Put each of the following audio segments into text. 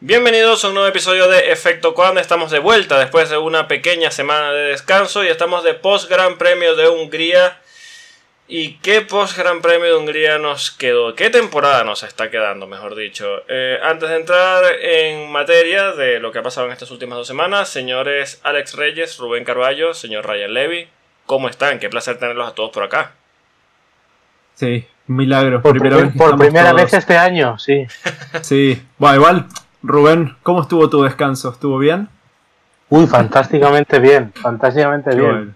Bienvenidos a un nuevo episodio de Efecto Cuando estamos de vuelta después de una pequeña semana de descanso y estamos de post Gran Premio de Hungría. ¿Y qué post Gran Premio de Hungría nos quedó? ¿Qué temporada nos está quedando, mejor dicho? Eh, antes de entrar en materia de lo que ha pasado en estas últimas dos semanas, señores Alex Reyes, Rubén Carballo, señor Ryan Levy, ¿cómo están? Qué placer tenerlos a todos por acá. Sí, un milagro. Por, Primera primer- vez por primera vez este año, sí. Sí. Bueno, igual, Rubén, ¿cómo estuvo tu descanso? ¿Estuvo bien? Uy, fantásticamente bien, fantásticamente Qué bien. bueno.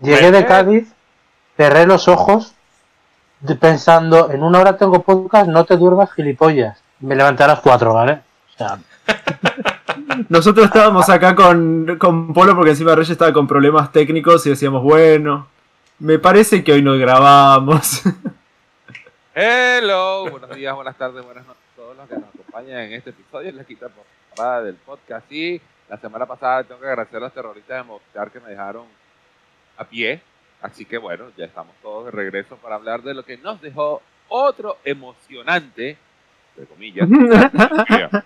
Llegué de Cádiz, cerré los ojos pensando, en una hora tengo podcast, no te duermas gilipollas. Me levanté a las cuatro, ¿vale? O sea, Nosotros estábamos acá con, con Polo porque encima Reyes estaba con problemas técnicos y decíamos, bueno, me parece que hoy no grabamos. Hello, buenos días, buenas tardes, buenas noches a todos los que nos acompañan en este episodio. Es la quinta temporada del podcast. Y la semana pasada tengo que agradecer a los terroristas de Movistar que me dejaron a pie. Así que bueno, ya estamos todos de regreso para hablar de lo que nos dejó otro emocionante, entre comillas.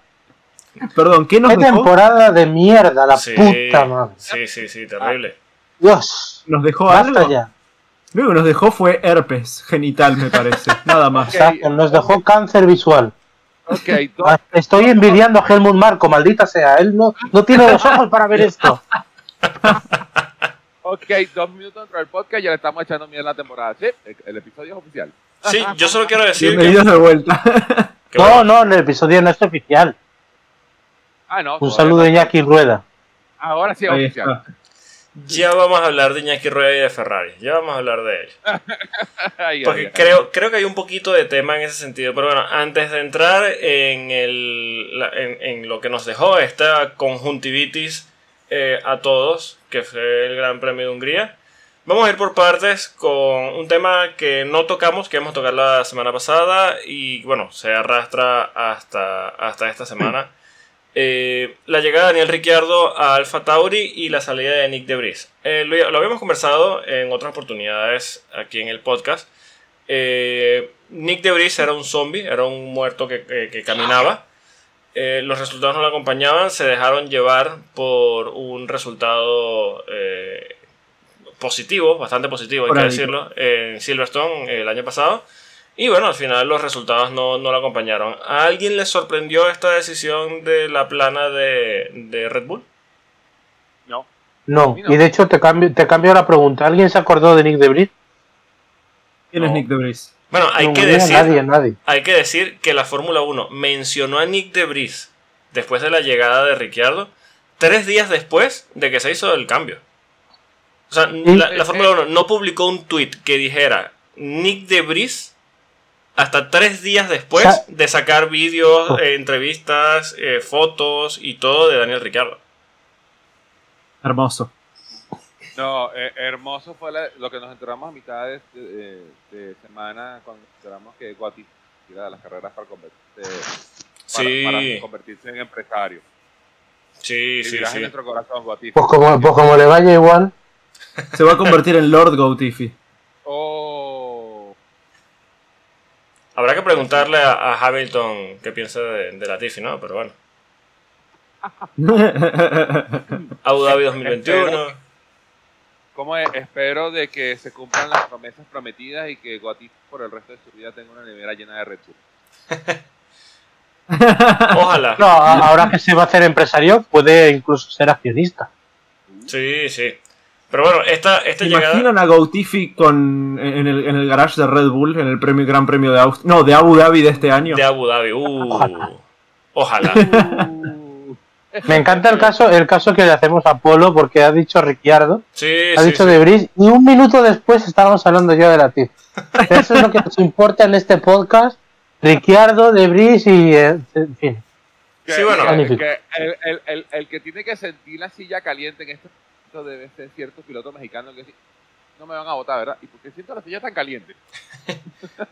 Perdón, ¿qué nos qué dejó? temporada de mierda, la Sí, puta madre. Sí, sí, sí, terrible. Dios, ¿Nos dejó algo? ya. Lo que nos dejó fue herpes genital, me parece. Nada más. Nos dejó cáncer visual. Ok, dos, Ah, Estoy envidiando a Helmut Marco, maldita sea. Él no, no tiene los ojos para ver esto. ok, dos minutos dentro del podcast ya le estamos echando miedo a la temporada. Sí, el, el episodio es oficial. Sí, yo solo quiero decir que, Bienvenidos de vuelta. No, bueno, no, en el episodio no es oficial. Ah, no. Un saludo de Iñaki Rueda. Ahora sí es Ahí oficial. está. Ya vamos a hablar de Iñaki Rueda y de Ferrari. Ya vamos a hablar de ay, Porque creo, creo que hay un poquito de tema en ese sentido. Pero bueno, antes de entrar en, el, en, en lo que nos dejó esta conjuntivitis eh, a todos, que fue el Gran Premio de Hungría, vamos a ir por partes con un tema que no tocamos, que hemos tocado la semana pasada y bueno, se arrastra hasta, hasta esta semana. Eh, la llegada de Daniel Ricciardo a Alfa Tauri y la salida de Nick Debris. Eh, lo, lo habíamos conversado en otras oportunidades aquí en el podcast. Eh, Nick Debris era un zombie, era un muerto que, que- que caminaba. Eh, los resultados no lo acompañaban, se dejaron llevar por un resultado eh, positivo, bastante positivo, hay que decirlo, en Silverstone el año pasado. Y bueno, al final los resultados no, no lo acompañaron. ¿A alguien le sorprendió esta decisión de la plana de, de Red Bull? No. No, y de hecho te cambio, te cambio la pregunta. ¿Alguien se acordó de Nick Debris? ¿Quién es. Nick Debris? Bueno, hay No, que decir... Nadie, nadie. Hay que decir que la Fórmula 1 mencionó a Nick Debris después de la llegada de Ricciardo, tres días después de que se hizo el cambio. O sea, la, la Fórmula 1 no publicó un tweet que dijera Nick Debris hasta tres días después de sacar vídeos, Oh. eh, entrevistas, eh, fotos y todo de Daniel Ricciardo. Hermoso. No, eh, hermoso fue la- lo que nos enteramos a mitad de, de- de semana cuando enteramos que Guati tira de las carreras para convertirse, para, Sí, para convertirse en empresario. sí, Y sí, en sí. nuestro corazón, Guati. Pues como, pues como le vaya igual. Se va a convertir en Lord Goutifi. Oh, Habrá que preguntarle a, a Hamilton qué piensa de, de Latifi, ¿no? Pero bueno. Abu Dhabi 2021. ¿cómo es? Espero de que se cumplan las promesas prometidas y que Guati por el resto de su vida tenga una nevera llena de Red Bull. Ojalá. No, a- ahora que se va a hacer empresario, puede incluso ser accionista. Sí, sí. Pero bueno, esta, esta ¿Se llegada. imaginan a Goutifi con, en, el, en el garage de Red Bull en el premio, Gran Premio de Aust No, de Abu Dhabi de este año? de Abu Dhabi. Uh, Ojalá. ojalá. Uh, Me encanta el caso, el caso que le hacemos a Polo porque ha dicho Ricciardo, Sí, ha sí, dicho sí. Debris y un minuto después estábamos hablando yo de la TIF. Eso es lo que nos importa en este podcast. Ricciardo, Debris y eh, en fin. que, Sí, bueno. que- Magnífico. que el, el- el- el que tiene que sentir la silla caliente en este momento debe ser cierto piloto mexicano que no me van a votar, ¿verdad? ¿Y por qué siento la silla tan caliente?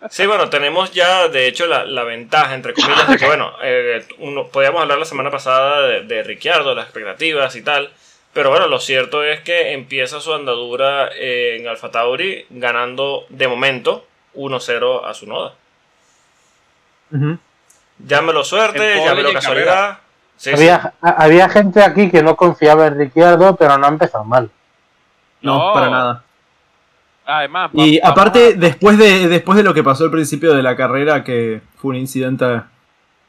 Sí, bueno, tenemos ya, de hecho, la, la ventaja, entre comillas, de que, bueno, eh, uno, podíamos hablar la semana pasada de, de Ricciardo, las expectativas y tal. Pero bueno, lo cierto es que empieza su andadura en Alfa Tauri ganando, de momento, 1-0 a su noda. Llámelo suerte, llámelo casualidad. Sí, sí. Había, a- había gente aquí que no confiaba en Ricciardo, pero no ha empezado mal. No, No. para nada. Además, Y va- aparte, después de, después de lo que pasó al principio de la carrera, que fue un incidente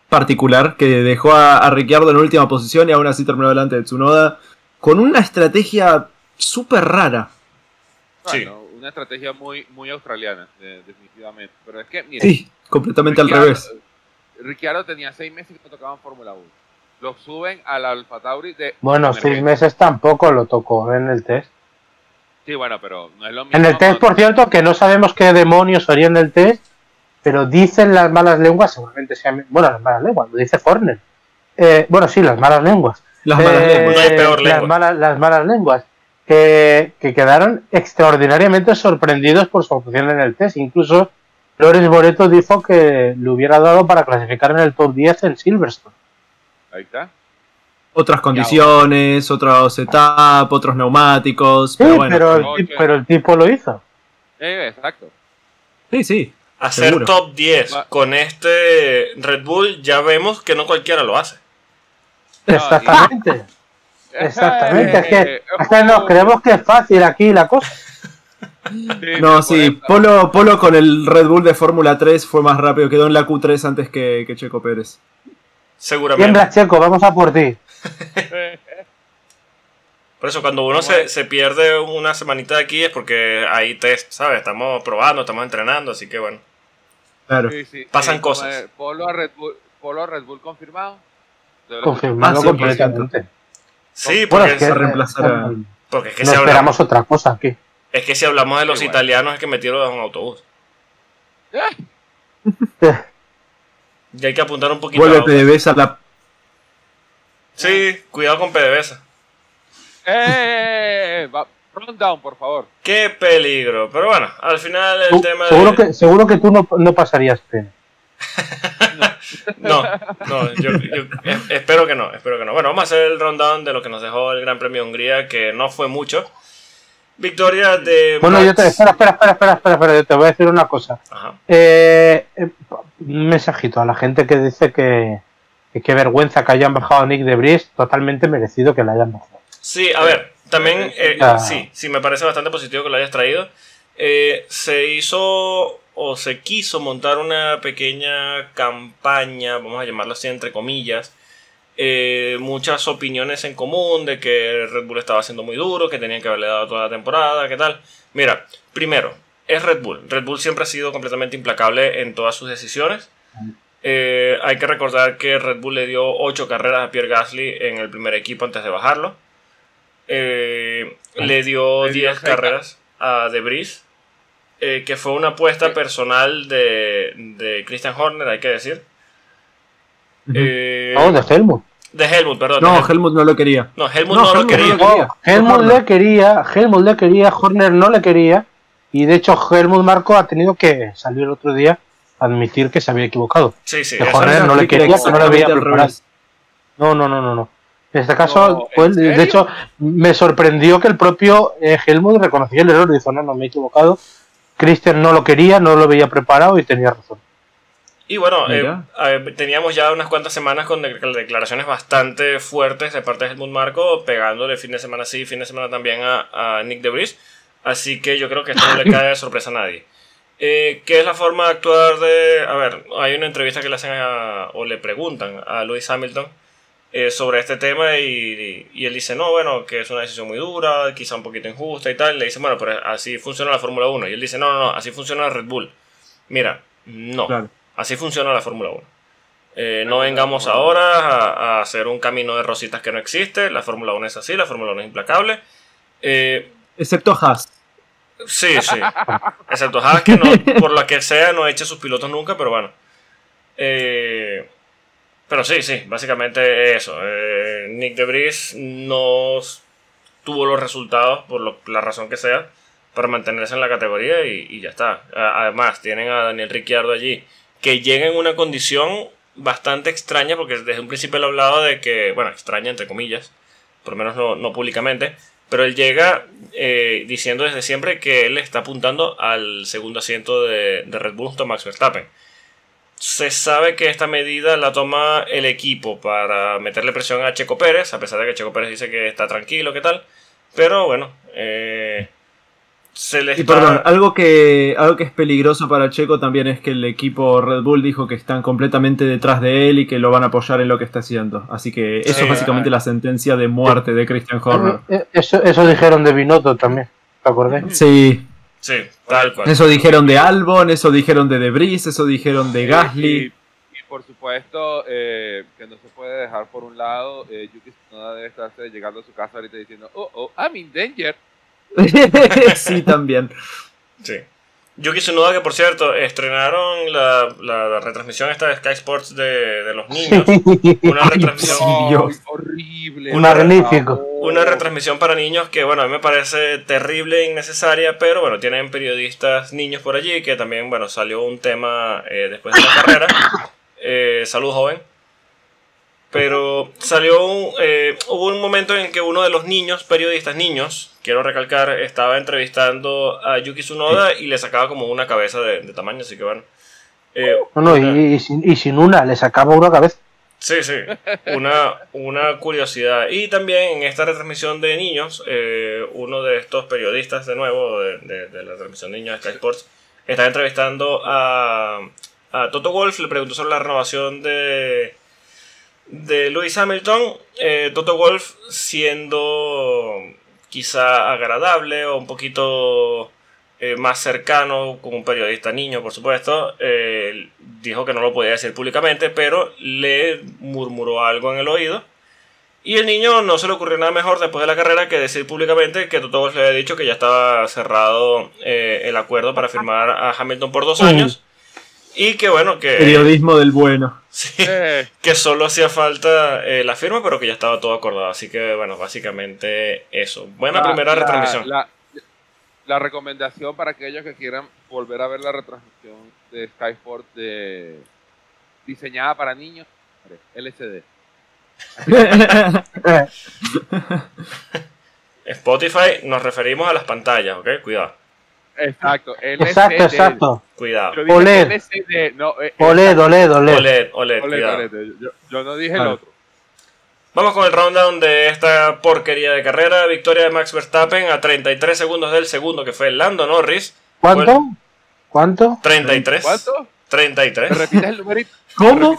particular, que dejó a, a Ricciardo en última posición y aún así terminó delante de Tsunoda, con una estrategia súper rara. bueno, una estrategia muy, muy australiana, de- definitivamente. Pero es que, Sí, completamente al revés. Ricciardo tenía seis meses que no tocaba en Fórmula 1. Lo suben al Alfa Tauri de. Bueno, emergencia. seis meses tampoco lo tocó en el test. Sí, bueno, pero no es lo mismo. En el test, por cierto, que no sabemos qué demonios haría en el test, pero dicen las malas lenguas, seguramente sean. Bueno, las malas lenguas, lo dice Horner. Eh, bueno, sí, las malas lenguas. Las malas Eh, lenguas. No hay peor las, lengua. malas, las malas lenguas. Que, que quedaron extraordinariamente sorprendidos por su actuación en el test. Incluso Flores Boreto dijo que le hubiera dado para clasificar en el top 10 en Silverstone. Ahí está. Otras condiciones, otro setup, otros neumáticos. Sí, pero bueno. pero, el pero tipo lo hizo. Eh, exacto. Sí, sí. Hacer Seguro. top 10 Va- con este Red Bull, ya vemos que no cualquiera lo hace. Exactamente. Exactamente. Es que, Eh, es que nos creemos que es fácil aquí la cosa. Sí, No, sí, Polo, Polo con el Red Bull de Fórmula 3 fue más rápido, quedó en la Q3 antes que, que Checo Pérez. Seguramente. Tiembla, Checo, vamos a por ti. Por eso cuando uno se, se pierde una semanita de aquí es porque hay test, ¿sabes? Estamos probando, estamos entrenando, así que bueno. Claro. Sí, sí. Pasan Eh, cosas. eh, Polo a Red Bull, Polo a Red Bull confirmado. Confirmado sí, completamente. Sí, Bueno, porque, es que a reemplazar a- porque es que no si hablamos, esperamos otra cosa aquí. es que si hablamos de los Sí, bueno. italianos es que metieron en un autobús. Eh, Y hay que apuntar un poquito Vuelve a PDVSA la... Sí, cuidado con PDVSA. ¡Eh! eh, eh, va- Rundown, por favor. Qué peligro. Pero bueno, al final el tema seguro, de... que, seguro que tú no, no pasarías pena. No, no, yo, yo es- espero que no, espero que no. Bueno, vamos a hacer el rundown de lo que nos dejó el Gran Premio de Hungría, que no fue mucho. Victoria de Bueno, yo te, espera, espera, espera, espera, espera, espera, yo te voy a decir una cosa. Ajá. Eh, eh, un mensajito a la gente que dice que, que qué vergüenza que hayan bajado a Nick de Bris, totalmente merecido que la hayan bajado. Sí, a ver, también eh, Ah. sí, sí, me parece bastante positivo que lo hayas traído. Eh, se hizo o se quiso montar una pequeña campaña, vamos a llamarlo así entre comillas, eh, muchas opiniones en común de que Red Bull estaba siendo muy duro, que tenían que haberle dado toda la temporada, qué tal. Mira, primero, es Red Bull. Red Bull siempre ha sido completamente implacable en todas sus decisiones. Eh, hay que recordar que Red Bull le dio 8 carreras a Pierre Gasly en el primer equipo antes de bajarlo. Eh, le dio Le dio 10 seis carreras a De Vries, eh, que fue una apuesta personal de, de Christian Horner, hay que decir. Eh, No, de Helmut. de Helmut, perdón. No, Helmut. Helmut no lo quería. No, Helmut No, no, lo Helmut quería. quería. Helmut Horner. le quería, Helmut le quería, Horner no le quería. Y de hecho, Helmut Marco ha tenido que salir el otro día a admitir que se había equivocado. Sí, sí. Que Horner no le quería, que no le al preparado. No, no, no, no, no. En este caso, No, ¿en de hecho, me sorprendió que el propio eh, Helmut reconoció el error y dijo, no, no, me he equivocado. Christian no lo quería, no lo veía preparado y tenía razón. Y bueno, eh, eh, teníamos ya unas cuantas semanas con de- declaraciones bastante fuertes de parte de Helmut Marco, pegándole fin de semana sí, fin de semana también a, a Nick de Vries. Así que yo creo que esto no le cae de sorpresa a nadie. Eh, ¿Qué es la forma de actuar de.? A ver, hay una entrevista que le hacen a- o le preguntan a Lewis Hamilton eh, sobre este tema y, y él dice: No, bueno, que es una decisión muy dura, quizá un poquito injusta y tal. Le dice: Bueno, pero así funciona la Fórmula 1. Y él dice: No, no, no, así funciona Red Bull. Mira, no. Claro. Así funciona la Fórmula 1. Eh, no vengamos ahora a, a hacer un camino de rositas que no existe. La Fórmula 1 es así, la Fórmula 1 es implacable. Eh, Excepto Haas. sí, sí. Excepto Haas, que no, por la que sea no eche sus pilotos nunca, pero bueno. Eh, pero sí, sí, básicamente eso. Eh, Nick de Vries no tuvo los resultados, por lo- la razón que sea, para mantenerse en la categoría y, y ya está. Además, tienen a Daniel Ricciardo allí, que llega en una condición bastante extraña, porque desde un principio él ha hablado de que, bueno, extraña entre comillas, por lo menos no, no públicamente, pero él llega eh, diciendo desde siempre que él está apuntando al segundo asiento de, de Red Bull Max Verstappen. se sabe que esta medida la toma el equipo para meterle presión a Checo Pérez, a pesar de que Checo Pérez dice que está tranquilo, ¿qué tal? Pero bueno, eh, se le Y está... perdón, algo que, algo que es peligroso para Checo también es que el equipo Red Bull dijo que están completamente detrás de él y que lo van a apoyar en lo que está haciendo. Así que eso Sí, es básicamente la sentencia de muerte de Christian Horner. Eh, eh, Eso, eso dijeron de Binotto también, ¿te acordé? Sí, Sí, tal cual. eso dijeron de Albon, eso dijeron de Debris, eso dijeron de Gasly. Y, y por supuesto, eh, que no se puede dejar por un lado, eh, Yuki Tsunoda debe estarse llegando a su casa ahorita diciendo, oh, oh, I'm in danger. sí, también. Sí. Yuki Tsunoda, que por cierto, estrenaron la, la retransmisión esta de Sky Sports de, de los niños. Una Ay, retransmisión, Dios. horrible. Una- Magnífico. una retransmisión para niños que, bueno, a mí me parece terrible e innecesaria, pero bueno, tienen periodistas niños por allí, que también, bueno, salió un tema eh, después de la carrera. Eh, salud, joven. Pero salió un, eh, hubo un momento en que uno de los niños, periodistas niños, quiero recalcar, estaba entrevistando a Yuki Tsunoda y le sacaba como una cabeza de, de tamaño, así que bueno. Eh, No, no, una- y, y sin, y sin una, le sacaba una cabeza. Sí, sí, una, una curiosidad. Y también en esta retransmisión de niños, eh, uno de estos periodistas, de nuevo, de, de- de la transmisión de niños de Sky Sports, está entrevistando a, a Toto Wolf, le preguntó sobre la renovación de, de Lewis Hamilton. Eh, Toto Wolf siendo quizá agradable o un poquito eh, más cercano, como un periodista niño, por supuesto, eh, dijo que no lo podía decir públicamente, pero le murmuró algo en el oído. Y el niño no se le ocurrió nada mejor después de la carrera que decir públicamente que Toto Wolff le había dicho que ya estaba cerrado eh, el acuerdo para firmar a Hamilton por dos años. Y que bueno, que, Periodismo del bueno. sí, Eh, que solo hacía falta eh, la firma, pero que ya estaba todo acordado. Así que bueno, básicamente eso. Buena la- primera la- retransmisión. La, la recomendación para aquellos que quieran volver a ver la retransmisión de Sky Sport de, diseñada para niños, LCD. Spotify nos referimos a las pantallas, ¿ok? Cuidado, Exacto, LCD. exacto, exacto. Cuidado. Yo dije OLED. LCD, no, eh, OLED, OLED, OLED. OLED, OLED, OLED, cuidado. OLED. Yo, yo no dije el otro. Vamos con el rundown de esta porquería de carrera. Victoria de Max Verstappen a 33 segundos del segundo, que fue Lando Norris. ¿Cuánto? ¿Cuánto? 33. ¿Cuánto? ¿Me 33. repites el numerito? ¿Cómo?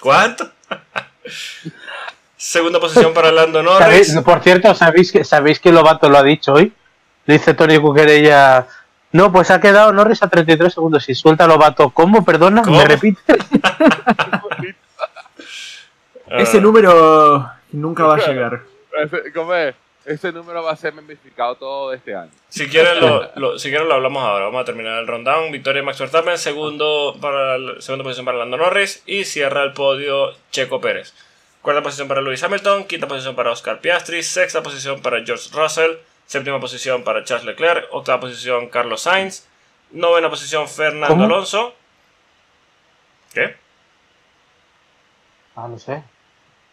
¿Cuánto? Segunda posición para Lando ¿Sabéis- Norris. por cierto, ¿sabéis que, ¿sabéis que Lobato lo ha dicho hoy? Dice Tony Cuquerella. No, pues ha quedado Norris a 33 segundos. Y suelta Lobato. ¿Cómo? Perdona, ¿Cómo? ¿me repite? Ah, Ese número nunca va a llegar. Ese, ¿cómo es? Ese número va a ser memificado todo este año. Si quieren lo, lo- si quieren lo hablamos ahora. Vamos a terminar el rundown. Victoria de Max Verstappen, segundo para segunda posición para Lando Norris y cierra el podio Checo Pérez. Cuarta posición para Lewis Hamilton, quinta posición para Oscar Piastri, sexta posición para George Russell, séptima posición para Charles Leclerc, octava posición Carlos Sainz, novena posición Fernando ¿Cómo? Alonso. ¿Qué? Ah, no sé.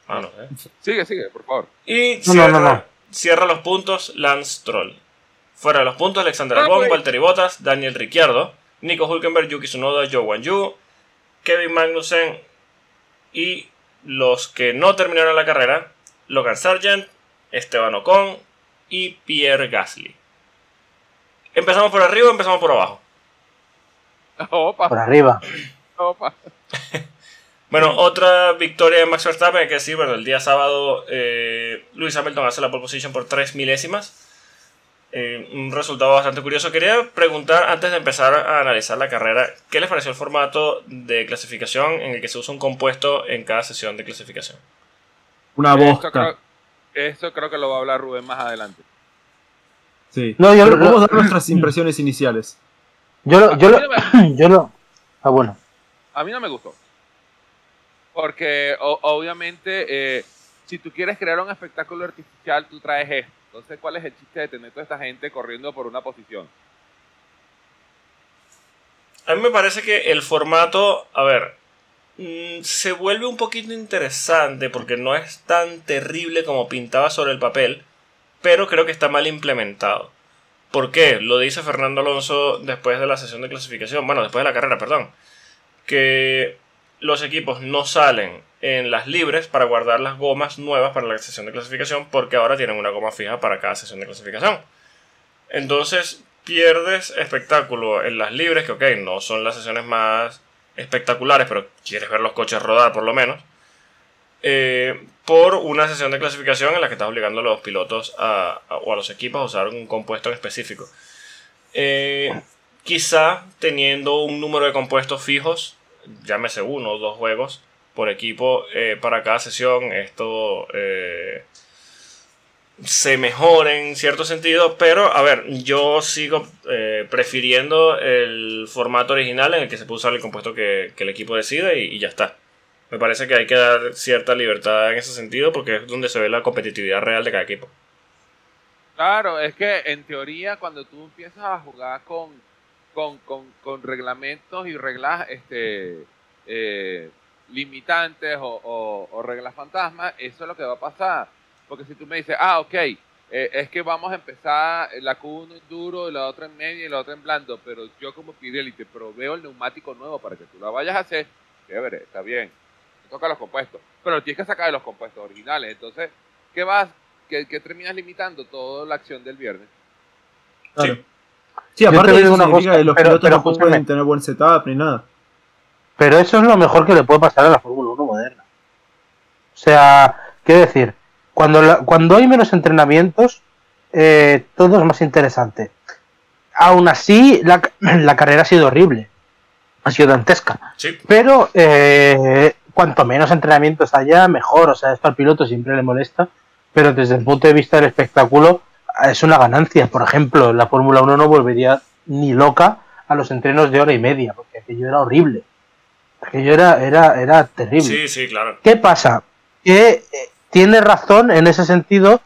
Ah, no, eh. Sigue, sigue, por favor. Y cierra, no, no, no. cierra los puntos Lance Troll. Fuera de los puntos Alexander Ah, Albon, pues. Valtteri Bottas, Daniel Ricciardo, Nico Hulkenberg, Yuki Tsunoda, Joe Wan Yu, Kevin Magnussen y los que no terminaron la carrera, Logan Sargent, Esteban Ocon y Pierre Gasly. ¿Empezamos por arriba o empezamos por abajo? Opa, Por arriba. opa. Bueno, otra victoria de Max Verstappen, hay que decir, bueno, el día sábado eh, Lewis Hamilton hace la pole position por 3 milésimas. Eh, un resultado bastante curioso. Quería preguntar, antes de empezar a analizar la carrera, ¿qué les pareció el formato de clasificación en el que se usa un compuesto en cada sesión de clasificación? Una Esto bosta. creo, esto creo que lo va a hablar Rubén más adelante. Sí. No, yo Pero lo- podemos dar nuestras impresiones iniciales. Yo lo. Yo A lo, mí no me- yo lo ah, bueno. A mí no me gustó. Porque o- obviamente, eh, si tú quieres crear un espectáculo artificial, tú traes esto. Entonces, ¿cuál es el chiste de tener toda esta gente corriendo por una posición? A mí me parece que el formato, a ver, mm, se vuelve un poquito interesante porque no es tan terrible como pintaba sobre el papel, pero creo que está mal implementado. ¿Por qué? Lo dice Fernando Alonso después de la sesión de clasificación, bueno, después de la carrera, perdón. que los equipos no salen en las libres para guardar las gomas nuevas para la sesión de clasificación porque ahora tienen una goma fija para cada sesión de clasificación. Entonces pierdes espectáculo en las libres, que ok, no son las sesiones más espectaculares, pero quieres ver los coches rodar por lo menos. eh, por una sesión de clasificación en la que estás obligando a los pilotos a- a- o a los equipos a usar un compuesto en específico. Eh, quizá teniendo un número de compuestos fijos, llámese uno o dos juegos por equipo eh, para cada sesión, esto se mejore en cierto sentido, pero a ver, yo sigo eh, prefiriendo el formato original en el que se puede usar el compuesto que, el equipo decide y, ya está. Me parece que hay que dar cierta libertad en ese sentido porque es donde se ve la competitividad real de cada equipo. Claro, es que en teoría cuando tú empiezas a jugar con, con, con, reglamentos y reglas este, eh, limitantes o- o reglas fantasmas, eso es lo que va a pasar. Porque si tú me dices, ah, ok, eh, es que vamos a empezar la Q1 en duro, y la otra en medio y la otra en blando, pero yo como Pirelli te proveo el neumático nuevo para que tú la vayas a hacer, chévere, está bien, te toca los compuestos, pero tienes que sacar de los compuestos originales. Entonces, ¿qué vas? ¿Qué, qué terminas limitando toda la acción del viernes? Claro. Sí. Sí, aparte te de una cosa, que los pero- pilotos pero no pueden tener buen setup ni nada. Pero eso es lo mejor que le puede pasar a la Fórmula 1 moderna. O sea, quiero decir, cuando, la- cuando hay menos entrenamientos, eh, todo es más interesante. Aún así, la, la carrera ha sido horrible. Ha sido dantesca. Sí, Pero eh, cuanto menos entrenamientos haya, mejor. O sea, esto al piloto siempre le molesta. Pero desde el punto de vista del espectáculo, es una ganancia. Por ejemplo, la Fórmula 1 no volvería ni loca a los entrenos de hora y media, porque aquello era horrible. Aquello era, era, era terrible. sí, sí, claro. ¿Qué pasa? Que eh, tiene razón en ese sentido.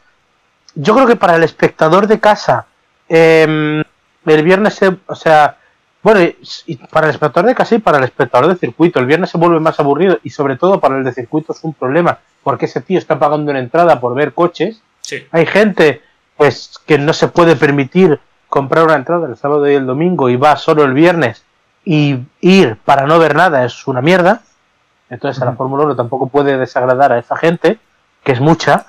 Yo creo que para el espectador de casa, eh, el viernes se, o sea, bueno, y- para el espectador de casa y para el espectador de circuito, el viernes se vuelve más aburrido y sobre todo para el de circuito es un problema, porque ese tío está pagando una entrada por ver coches. Sí, Hay gente, pues, que no se puede permitir comprar una entrada el sábado y el domingo y va solo el viernes y ir para no ver nada es una mierda. Entonces a la. Fórmula 1 tampoco puede desagradar a esa gente, que es mucha.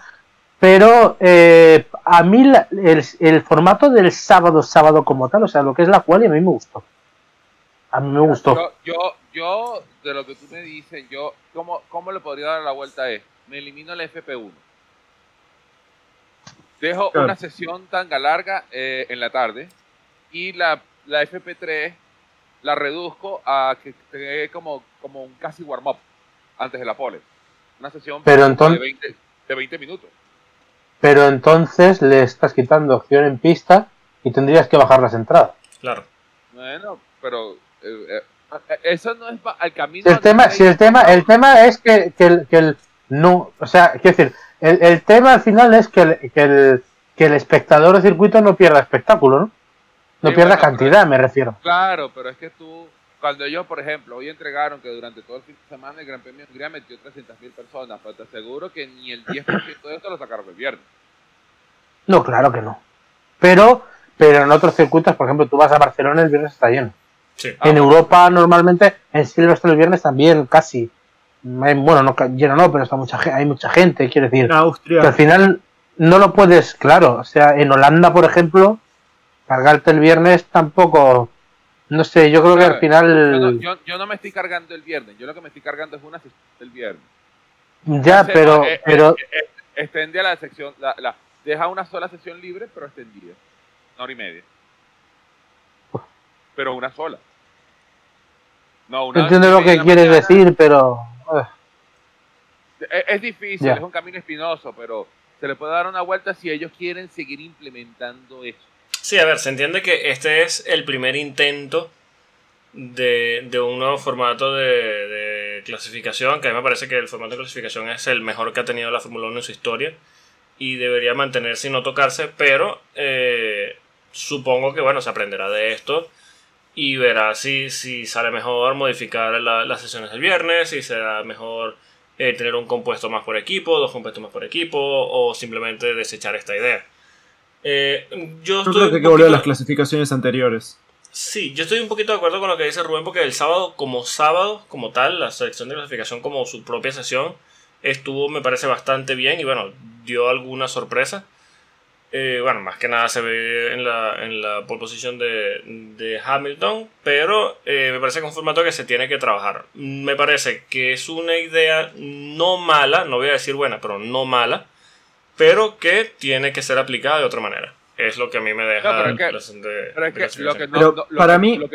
Pero eh, a mí la- el, el formato del sábado, sábado como tal, o sea, lo que es la cual, a mí me gustó. A mí me gustó. Yo, yo, yo, de lo que tú me dices, yo, ¿cómo, cómo le podría dar la vuelta a esto? Me elimino el FP1. Dejo Claro. una sesión tan larga eh, en la tarde y la, la FP3 la reduzco a que esté como, como un casi warm-up antes de la pole. Una sesión Pero de, entonces- 20, de 20 minutos. Pero entonces le estás quitando opción en pista y tendrías que bajar las entradas. claro. Bueno, pero eh, eh, eso no es al camino. Si el tema, si el tema, el tema es que, que el, que el no, o sea, quiero decir, el, el tema al final es que el, que el, que el espectador de circuito no pierda espectáculo, ¿no? No Sí, pierda bueno, cantidad, me refiero. Claro, pero es que tú, cuando ellos, por ejemplo, hoy entregaron que durante todo el fin de semana el Gran Premio de Hungría metió 300.000 personas, pero te aseguro que ni el 10% de esto lo sacaron el viernes. No, claro que no. Pero, pero en otros circuitos, por ejemplo, tú vas a Barcelona el viernes está lleno. Sí. Ah, en Europa normalmente, en Silverstone el viernes también casi. Bueno, no lleno no, pero está mucha, hay mucha gente, quiero decir. En que al Austria. final no lo puedes, claro, o sea, en Holanda, por ejemplo, cargarte el viernes tampoco, no sé, yo creo que al Yo no, final, yo, yo no me estoy cargando el viernes, yo lo que me estoy cargando es una sesión del viernes. ya, Entonces, pero, no, eh, pero, eh, eh, extendía la sección, la, la- deja una sola sesión libre, pero extendida. Una hora y media. Pero una sola. No, una entiendo lo que quieres mañana. decir, pero, eh, Es, es difícil, Ya. es un camino espinoso, pero se le puede dar una vuelta si ellos quieren seguir implementando eso. Sí, a ver, se entiende que este es el primer intento de, de un nuevo formato de, clasificación, que a mí me parece que el formato de clasificación es el mejor que ha tenido la Fórmula 1 en su historia y debería mantenerse y no tocarse, pero eh, supongo que bueno, se aprenderá de esto y verá si, si sale mejor modificar la- las sesiones del viernes, si será mejor eh, tener un compuesto más por equipo, dos compuestos más por equipo o simplemente desechar esta idea. Eh, yo Yo estoy creo que hay que volver a las clasificaciones anteriores. Sí, yo estoy un poquito de acuerdo con lo que dice Rubén, porque el sábado, como sábado, como tal, la selección de clasificación como su propia sesión, estuvo, me parece, bastante bien y bueno, dio alguna sorpresa. Eh, bueno, más que nada se ve en la, en la pole position de, de Hamilton, pero eh, me parece que es un formato que se tiene que trabajar. Me parece que es una idea no mala, no voy a decir buena, pero no mala, pero que tiene que ser aplicada de otra manera. Es lo que a mí me deja No, pero que- de- Pero es de que clasificación. lo que no, Pero no- lo para que- mí- lo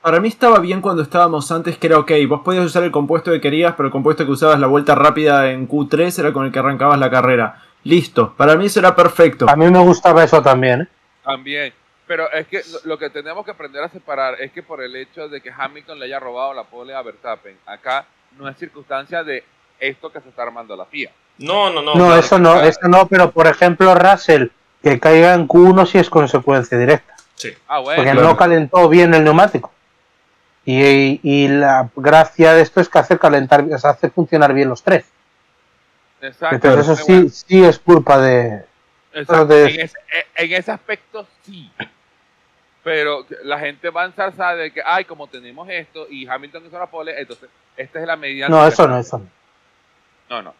Para mí estaba bien cuando estábamos antes, que era ok, vos podías usar el compuesto que querías, pero el compuesto que usabas la vuelta rápida en Q3 era con el que arrancabas la carrera. Listo, para mí eso era perfecto. A mí me gustaba eso también. ¿eh? También. Pero es que lo- lo que tenemos que aprender a separar es que por el hecho de que Hamilton le haya robado la pole a Verstappen, acá no es circunstancia de esto que se está armando la FIA. No, no, no. No, claro. eso no, eso no, pero por ejemplo Russell, que caiga en Q1 sí es consecuencia directa, Sí. Ah, bueno. porque claro. no calentó bien el neumático. Y, y la gracia de esto es que hace calentar, o sea, hace funcionar bien los tres. Exacto. Entonces eso Bueno, sí, sí es culpa de... exacto. de- En, ese, en ese aspecto sí. Pero la gente va a ensalzar de que, ay, como tenemos esto y Hamilton hizo la pole, entonces esta es la medida. No, eso no, eso no. No, no.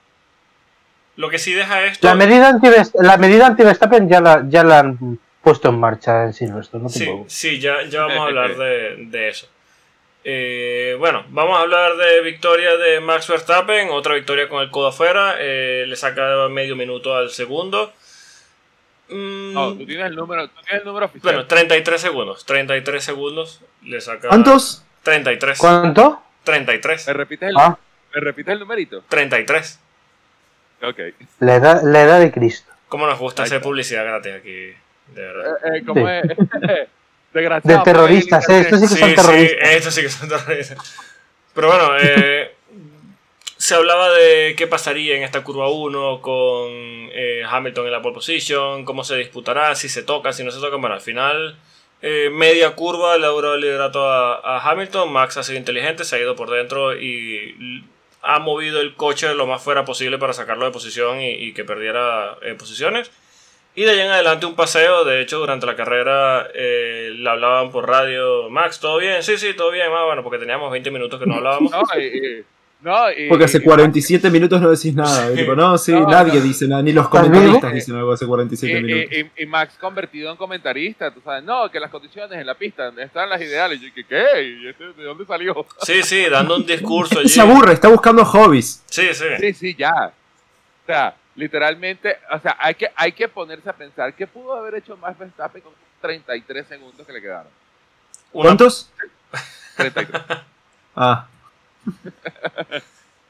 Lo que sí deja esto. La medida anti la medida anti Verstappen ya la, ya la han puesto en marcha en Silverstone, no te Sí, sí, ya, ya vamos a hablar de, de eso. Eh, bueno, vamos a hablar de victoria de Max Verstappen, otra victoria con el codo afuera, eh, le saca medio minuto al segundo. Mm, No, tú tienes el número, tú tienes el número oficial. bueno, 33 segundos, 33 segundos le saca... ¿Cuántos? 33. ¿Cuánto? 33. ¿Me repites el, Ah, ¿me repites el numerito? 33. La edad, la edad de Cristo. ¿Cómo nos gusta hacer publicidad gratis aquí? De verdad. Eh, eh, ¿Cómo Sí. es? Desgraciado. De terroristas, ¿eh? Estos sí que Sí, son sí, terroristas. estos sí que son terroristas. Pero bueno, eh, se hablaba de qué pasaría en esta curva 1 con eh, Hamilton en la pole position, cómo se disputará, si se toca, si no se toca. Bueno, al final, eh, media curva le logró el liderato a, a Hamilton. Max ha sido inteligente, se ha ido por dentro y ha movido el coche lo más fuera posible para sacarlo de posición y, que perdiera eh, posiciones. Y de ahí en adelante un paseo, de hecho durante la carrera eh, le hablaban por radio, Max, ¿todo bien? Sí, sí, todo bien, ah, bueno, porque teníamos 20 minutos que no hablábamos. No, y- no, y- Porque hace y- 47 minutos no decís nada. Y tipo, no, sí, No, nadie no. dice nada, ni los ¿Estás comentaristas dicen algo hace 47 y- minutos. y- y- y Max convertido en comentarista, tú sabes, no, que las condiciones en la pista están las ideales. Y yo, ¿qué? qué? ¿Y este ¿De dónde salió? Sí, sí, dando un discurso allí. Se aburre, está buscando hobbies. Sí, sí. Sí, sí, ya. O sea, literalmente, o sea, hay que, hay que ponerse a pensar qué pudo haber hecho más Verstappen con 33 segundos que le quedaron. ¿Cuántos? 33. Ah,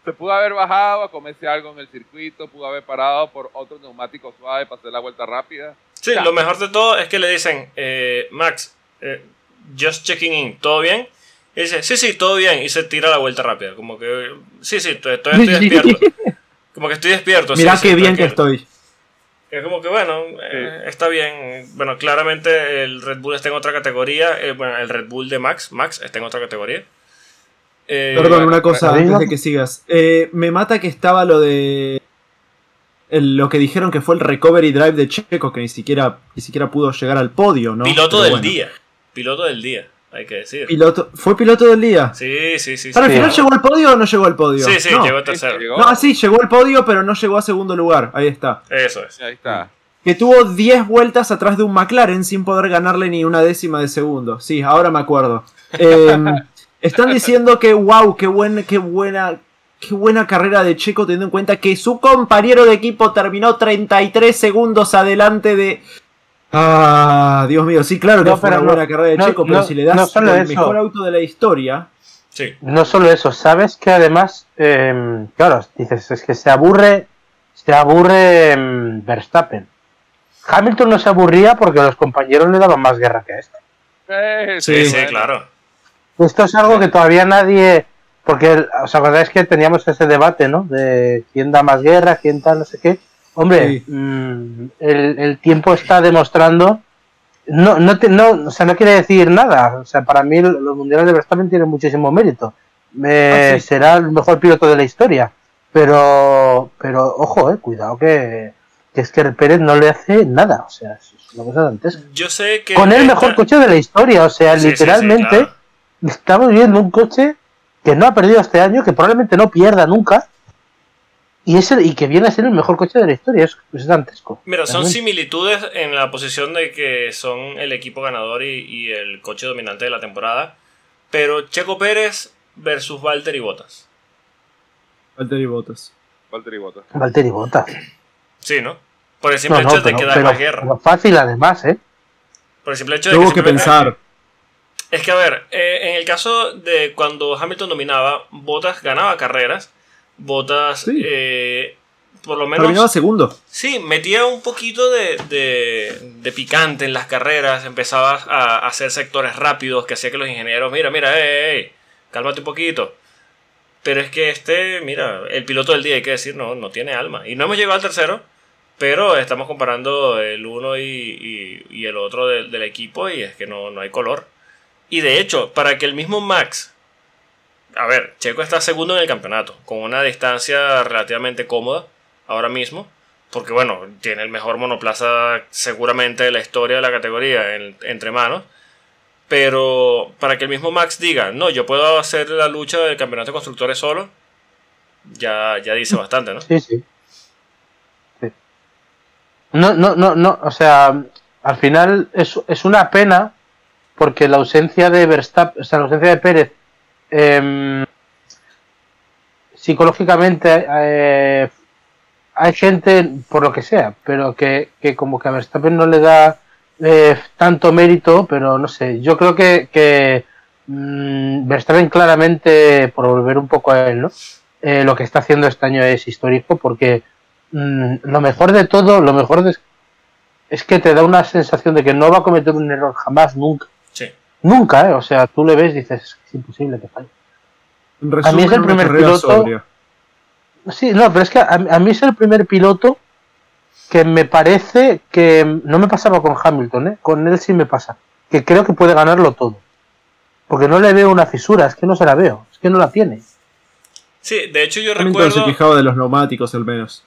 Se pudo haber bajado a comerse algo en el circuito, pudo haber parado por otro neumático suave para hacer la vuelta rápida. Sí, lo mejor de todo es que le dicen, eh, Max, eh, just checking in, ¿todo bien? Y dice, sí, sí, todo bien, y se tira la vuelta rápida, como que, sí, sí, estoy, estoy- estoy despierto. Como que estoy despierto. sí, mirá sí, qué bien que estoy. Es como que, bueno, eh, está bien. Bueno, claramente el Red Bull está en otra categoría. eh, bueno, el Red Bull de Max, Max está en otra categoría. Eh, Perdón, una cosa antes de que sigas. Eh, me mata que estaba lo de. el- lo que dijeron que fue el recovery drive de Checo, que ni siquiera, ni siquiera pudo llegar al podio, ¿no? piloto Pero del bueno. día. Piloto del día, hay que decir. Piloto, ¿Fue piloto del día? Sí, sí, sí. ¿Para sí. el final Sí. llegó al podio o no llegó al podio? Sí, sí, no. llegó tercero. llegó. No, sí, llegó al podio, pero no llegó a segundo lugar. Ahí está. Eso es. Ahí está. Que tuvo 10 vueltas atrás de un McLaren sin poder ganarle ni una décima de segundo. Sí, ahora me acuerdo. Eh, están diciendo que, wow, qué, buen, qué, buena, qué buena carrera de Checo teniendo en cuenta que su compañero de equipo terminó 33 segundos adelante de... Ah, Dios mío, sí, claro que No, fue una no, buena carrera de no, Checo, pero no, si le das no solo el eso. mejor auto de la historia... Sí. No solo eso, sabes que además, eh, claro, dices, es que se aburre, se aburre em, Verstappen. Hamilton no se aburría porque los compañeros le daban más guerra que este. Eh, Sí, sí, bueno. claro. Esto es algo que todavía nadie, porque os acordáis que teníamos ese debate, ¿no? De quién da más guerra, quién tal, no sé qué. Hombre, Sí. mm, el, el tiempo está demostrando, no, no, te- no, o sea, no quiere decir nada. O sea, para mí los mundiales de Verstappen tienen muchísimo mérito. Eh, Ah, sí. Será el mejor piloto de la historia. Pero, pero ojo, eh, cuidado que, que es que el Pérez no le hace nada. O sea, es- una cosa dantesca. Yo sé que. Con el mejor coche de la historia, o sea, Sí, sí, sí, literalmente claro. Estamos viendo un coche que no ha perdido este año, que probablemente no pierda nunca, y, es el- y que viene a ser el mejor coche de la historia, es, es dantesco. Mira, son realmente. similitudes en la posición de que son el equipo ganador y, y el coche dominante de la temporada. Pero Checo Pérez versus Valtteri Bottas. Valtteri Bottas. Valtteri Bottas. Valtteri Bottas. Sí, ¿no? Por el simple No, hecho no, de pero, que da pero- más guerra. fácil además, ¿eh? Por el simple hecho de Tuvo que que pensar. Es que, a ver, eh, en el caso de cuando Hamilton dominaba, Bottas ganaba carreras. Bottas, Sí. eh, por lo menos. Terminaba segundo. Sí, metía un poquito de, de- de picante en las carreras, empezaba a hacer sectores rápidos que hacía que los ingenieros, mira, mira, ey, ey, cálmate un poquito. Pero es que este, mira, el piloto del día, hay que decir, no, no tiene alma. Y no hemos llegado al tercero, pero estamos comparando el uno y, y- y el otro del, del equipo y es que no, no hay color. Y de hecho, para que el mismo Max... A ver, Checo está segundo en el campeonato, con una distancia relativamente cómoda ahora mismo. Porque bueno, tiene el mejor monoplaza seguramente de la historia de la categoría en- entre manos. Pero para que el mismo Max diga, no, yo puedo hacer la lucha del campeonato de constructores solo, ya, ya dice bastante, ¿no? Sí, sí. Sí. No, no, no, no, o sea, al final es, es una pena porque la ausencia de Verstappen, o sea, la ausencia de Pérez, em, psicológicamente eh, hay gente, por lo que sea, pero que, que como que a Verstappen no le da eh, tanto mérito, pero no sé, yo creo que, que mm, Verstappen claramente, por volver un poco a él, ¿no? Eh, lo que está haciendo este año es histórico porque mm, lo mejor de todo, lo mejor de- es que te da una sensación de que no va a cometer un error jamás, nunca. Nunca, ¿eh? O sea, tú le ves y dices, es imposible que falle. A mí es el primer piloto- sobria. Sí, no, pero es que a, a mí es el primer piloto que me parece que no me pasaba con Hamilton, ¿eh? Con él sí me pasa. Que creo que puede ganarlo todo. Porque no le veo una fisura, es que no se la veo, es que no la tiene. Sí, de hecho yo Hamilton se recuerdo... quejaba de los neumáticos al menos.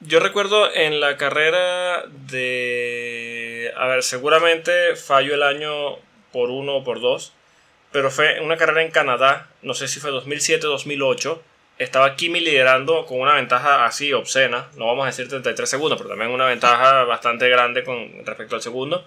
Yo recuerdo en la carrera de... A ver, seguramente fallo el año por uno o por dos, pero fue una carrera en Canadá, no sé si fue 2007-2008, estaba Kimi liderando con una ventaja así obscena, no vamos a decir 33 segundos, pero también una ventaja bastante grande con respecto al segundo.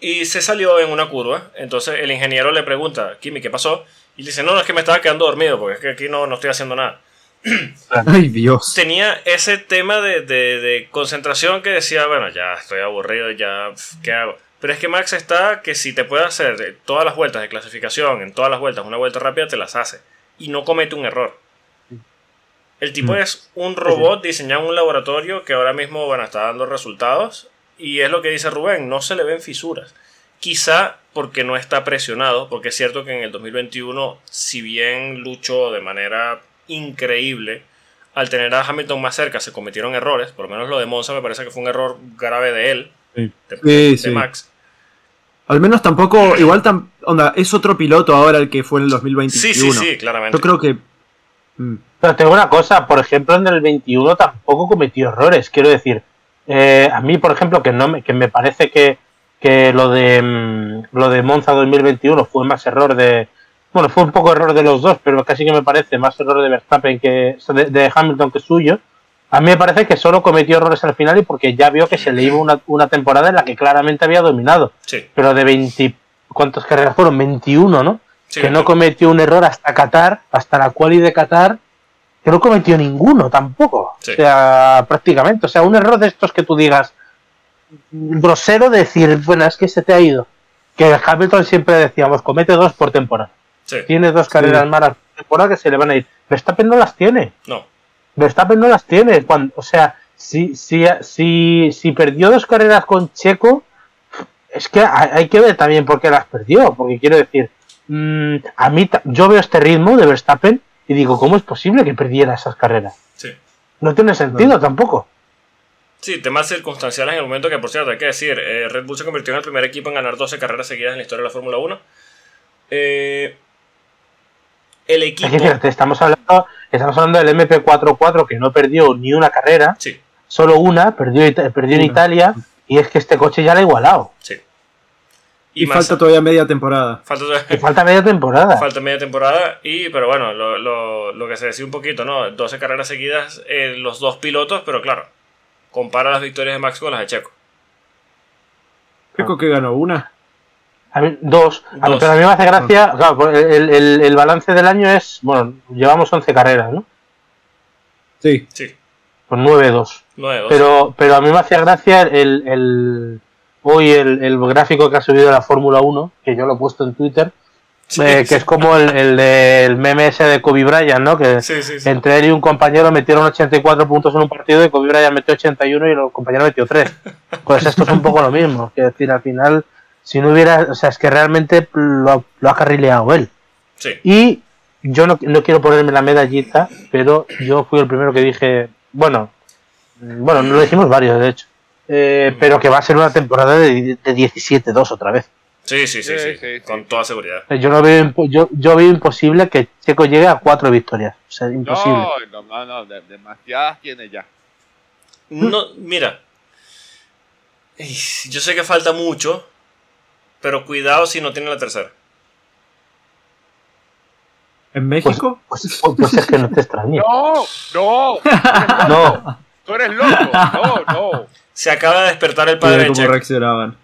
Y se salió en una curva, entonces el ingeniero le pregunta, Kimi, ¿qué pasó? Y le dice, no, no, es que me estaba quedando dormido, porque es que aquí no, no estoy haciendo nada Ay, Dios. tenía ese tema de, de- de concentración que decía, bueno, ya estoy aburrido, ya, ¿qué hago? Pero es que Max está que si te puede hacer de todas las vueltas de clasificación, en todas las vueltas, una vuelta rápida, te las hace. Y no comete un error. El tipo Mm. es un robot diseñado en un laboratorio que ahora mismo, bueno, está dando resultados. Y es lo que dice Rubén, no se le ven fisuras. Quizá porque no está presionado, porque es cierto que en el 2021, si bien luchó de manera increíble, al tener a Hamilton más cerca se cometieron errores, por lo menos lo de Monza me parece que fue un error grave de él, Sí. de, Sí, de sí. Max. Al menos tampoco, igual tam- onda, es otro piloto ahora el que fue en el 2021. Sí, sí, sí, claramente. Yo creo que mm, Pero tengo una cosa, por ejemplo, en el 21 tampoco cometió errores. Quiero decir, eh, a mí, por ejemplo, que no me, que me parece que, que lo de mm, lo de Monza 2021 fue más error de. Bueno, fue un poco error de los dos, pero casi que me parece más error de Verstappen que de, de Hamilton que suyo. A mí me parece que solo cometió errores al final y porque ya vio que se le iba una, una temporada en la que claramente había dominado. Sí, Pero de 20. ¿Cuántas carreras fueron? 21, ¿no? sí, que no cometió un error hasta Qatar, hasta la quali de Qatar, que no cometió ninguno tampoco. Sí. O sea, prácticamente. O sea, un error de estos que tú digas, grosero de decir, bueno, es que se te ha ido. Que Hamilton siempre decíamos, comete dos por temporada. sí, Tiene dos carreras malas por temporada que se le van a ir. Verstappen no las tiene. no, Verstappen no las tiene. Cuando, o sea, si, si, si, si perdió dos carreras con Checo, es que hay, hay que ver también por qué las perdió. Porque quiero decir, mm, a mí yo veo este ritmo de Verstappen y digo, ¿cómo es posible que perdiera esas carreras? sí. No tiene sentido tampoco. Sí, temas circunstanciales en el momento que, por cierto, hay que decir, eh, Red Bull se convirtió en el primer equipo en ganar 12 carreras seguidas en la historia de la Fórmula 1. Eh, el Es equipo... que fíjate, estamos hablando, estamos hablando del MP44 que no perdió ni una carrera, Sí, solo una, perdió, perdió en. Italia Y es que este coche ya lo ha igualado. Sí. Y, más- falta todavía media temporada. falta todavía- falta media temporada. Falta media temporada y, pero bueno, lo, lo- lo que se decía un poquito, ¿no? 12 carreras seguidas, eh, los dos pilotos, pero claro, compara las victorias de Max con las de Checo. Checo que ganó una. A mí- dos. A mí- pero a mí me hace gracia. Claro, pues el, el- el balance del año es. Bueno, llevamos 11 carreras, ¿no? Sí. Sí, Pues 9-2. 9-2. Pero, pero a mí me hacía gracia el, el- hoy el, el gráfico que ha subido la Fórmula 1, que yo lo he puesto en Twitter, Sí, eh, que es como el, el del meme ese de Kobe Bryant, ¿no? Que Sí, sí, sí. entre él y un compañero metieron 84 puntos en un partido y Kobe Bryant metió 81 y el compañero metió 3. Pues esto es un poco lo mismo. Es decir, al final, si no hubiera. O sea, es que realmente lo, lo ha carrileado él. Sí. Y yo no, no quiero ponerme la medallita, pero yo fui el primero que dije, bueno, mm, bueno, no lo dijimos varios, de hecho, eh, pero que va a ser una temporada de, de 17-2 otra vez. Sí, sí, sí, Sí, sí, sí, sí. con toda seguridad. Yo no veo, yo, yo veo imposible que Checo llegue a cuatro victorias. O sea, imposible. No, no, no, no, de- demasiadas tiene ya. No, mira, yo sé que falta mucho, pero cuidado si no tiene la tercera. ¿En México? Pues, pues- pues es que no te extrañe. No, no, No, tú eres loco, no, no. Se acaba de despertar el padre de Checo. reaccionaban.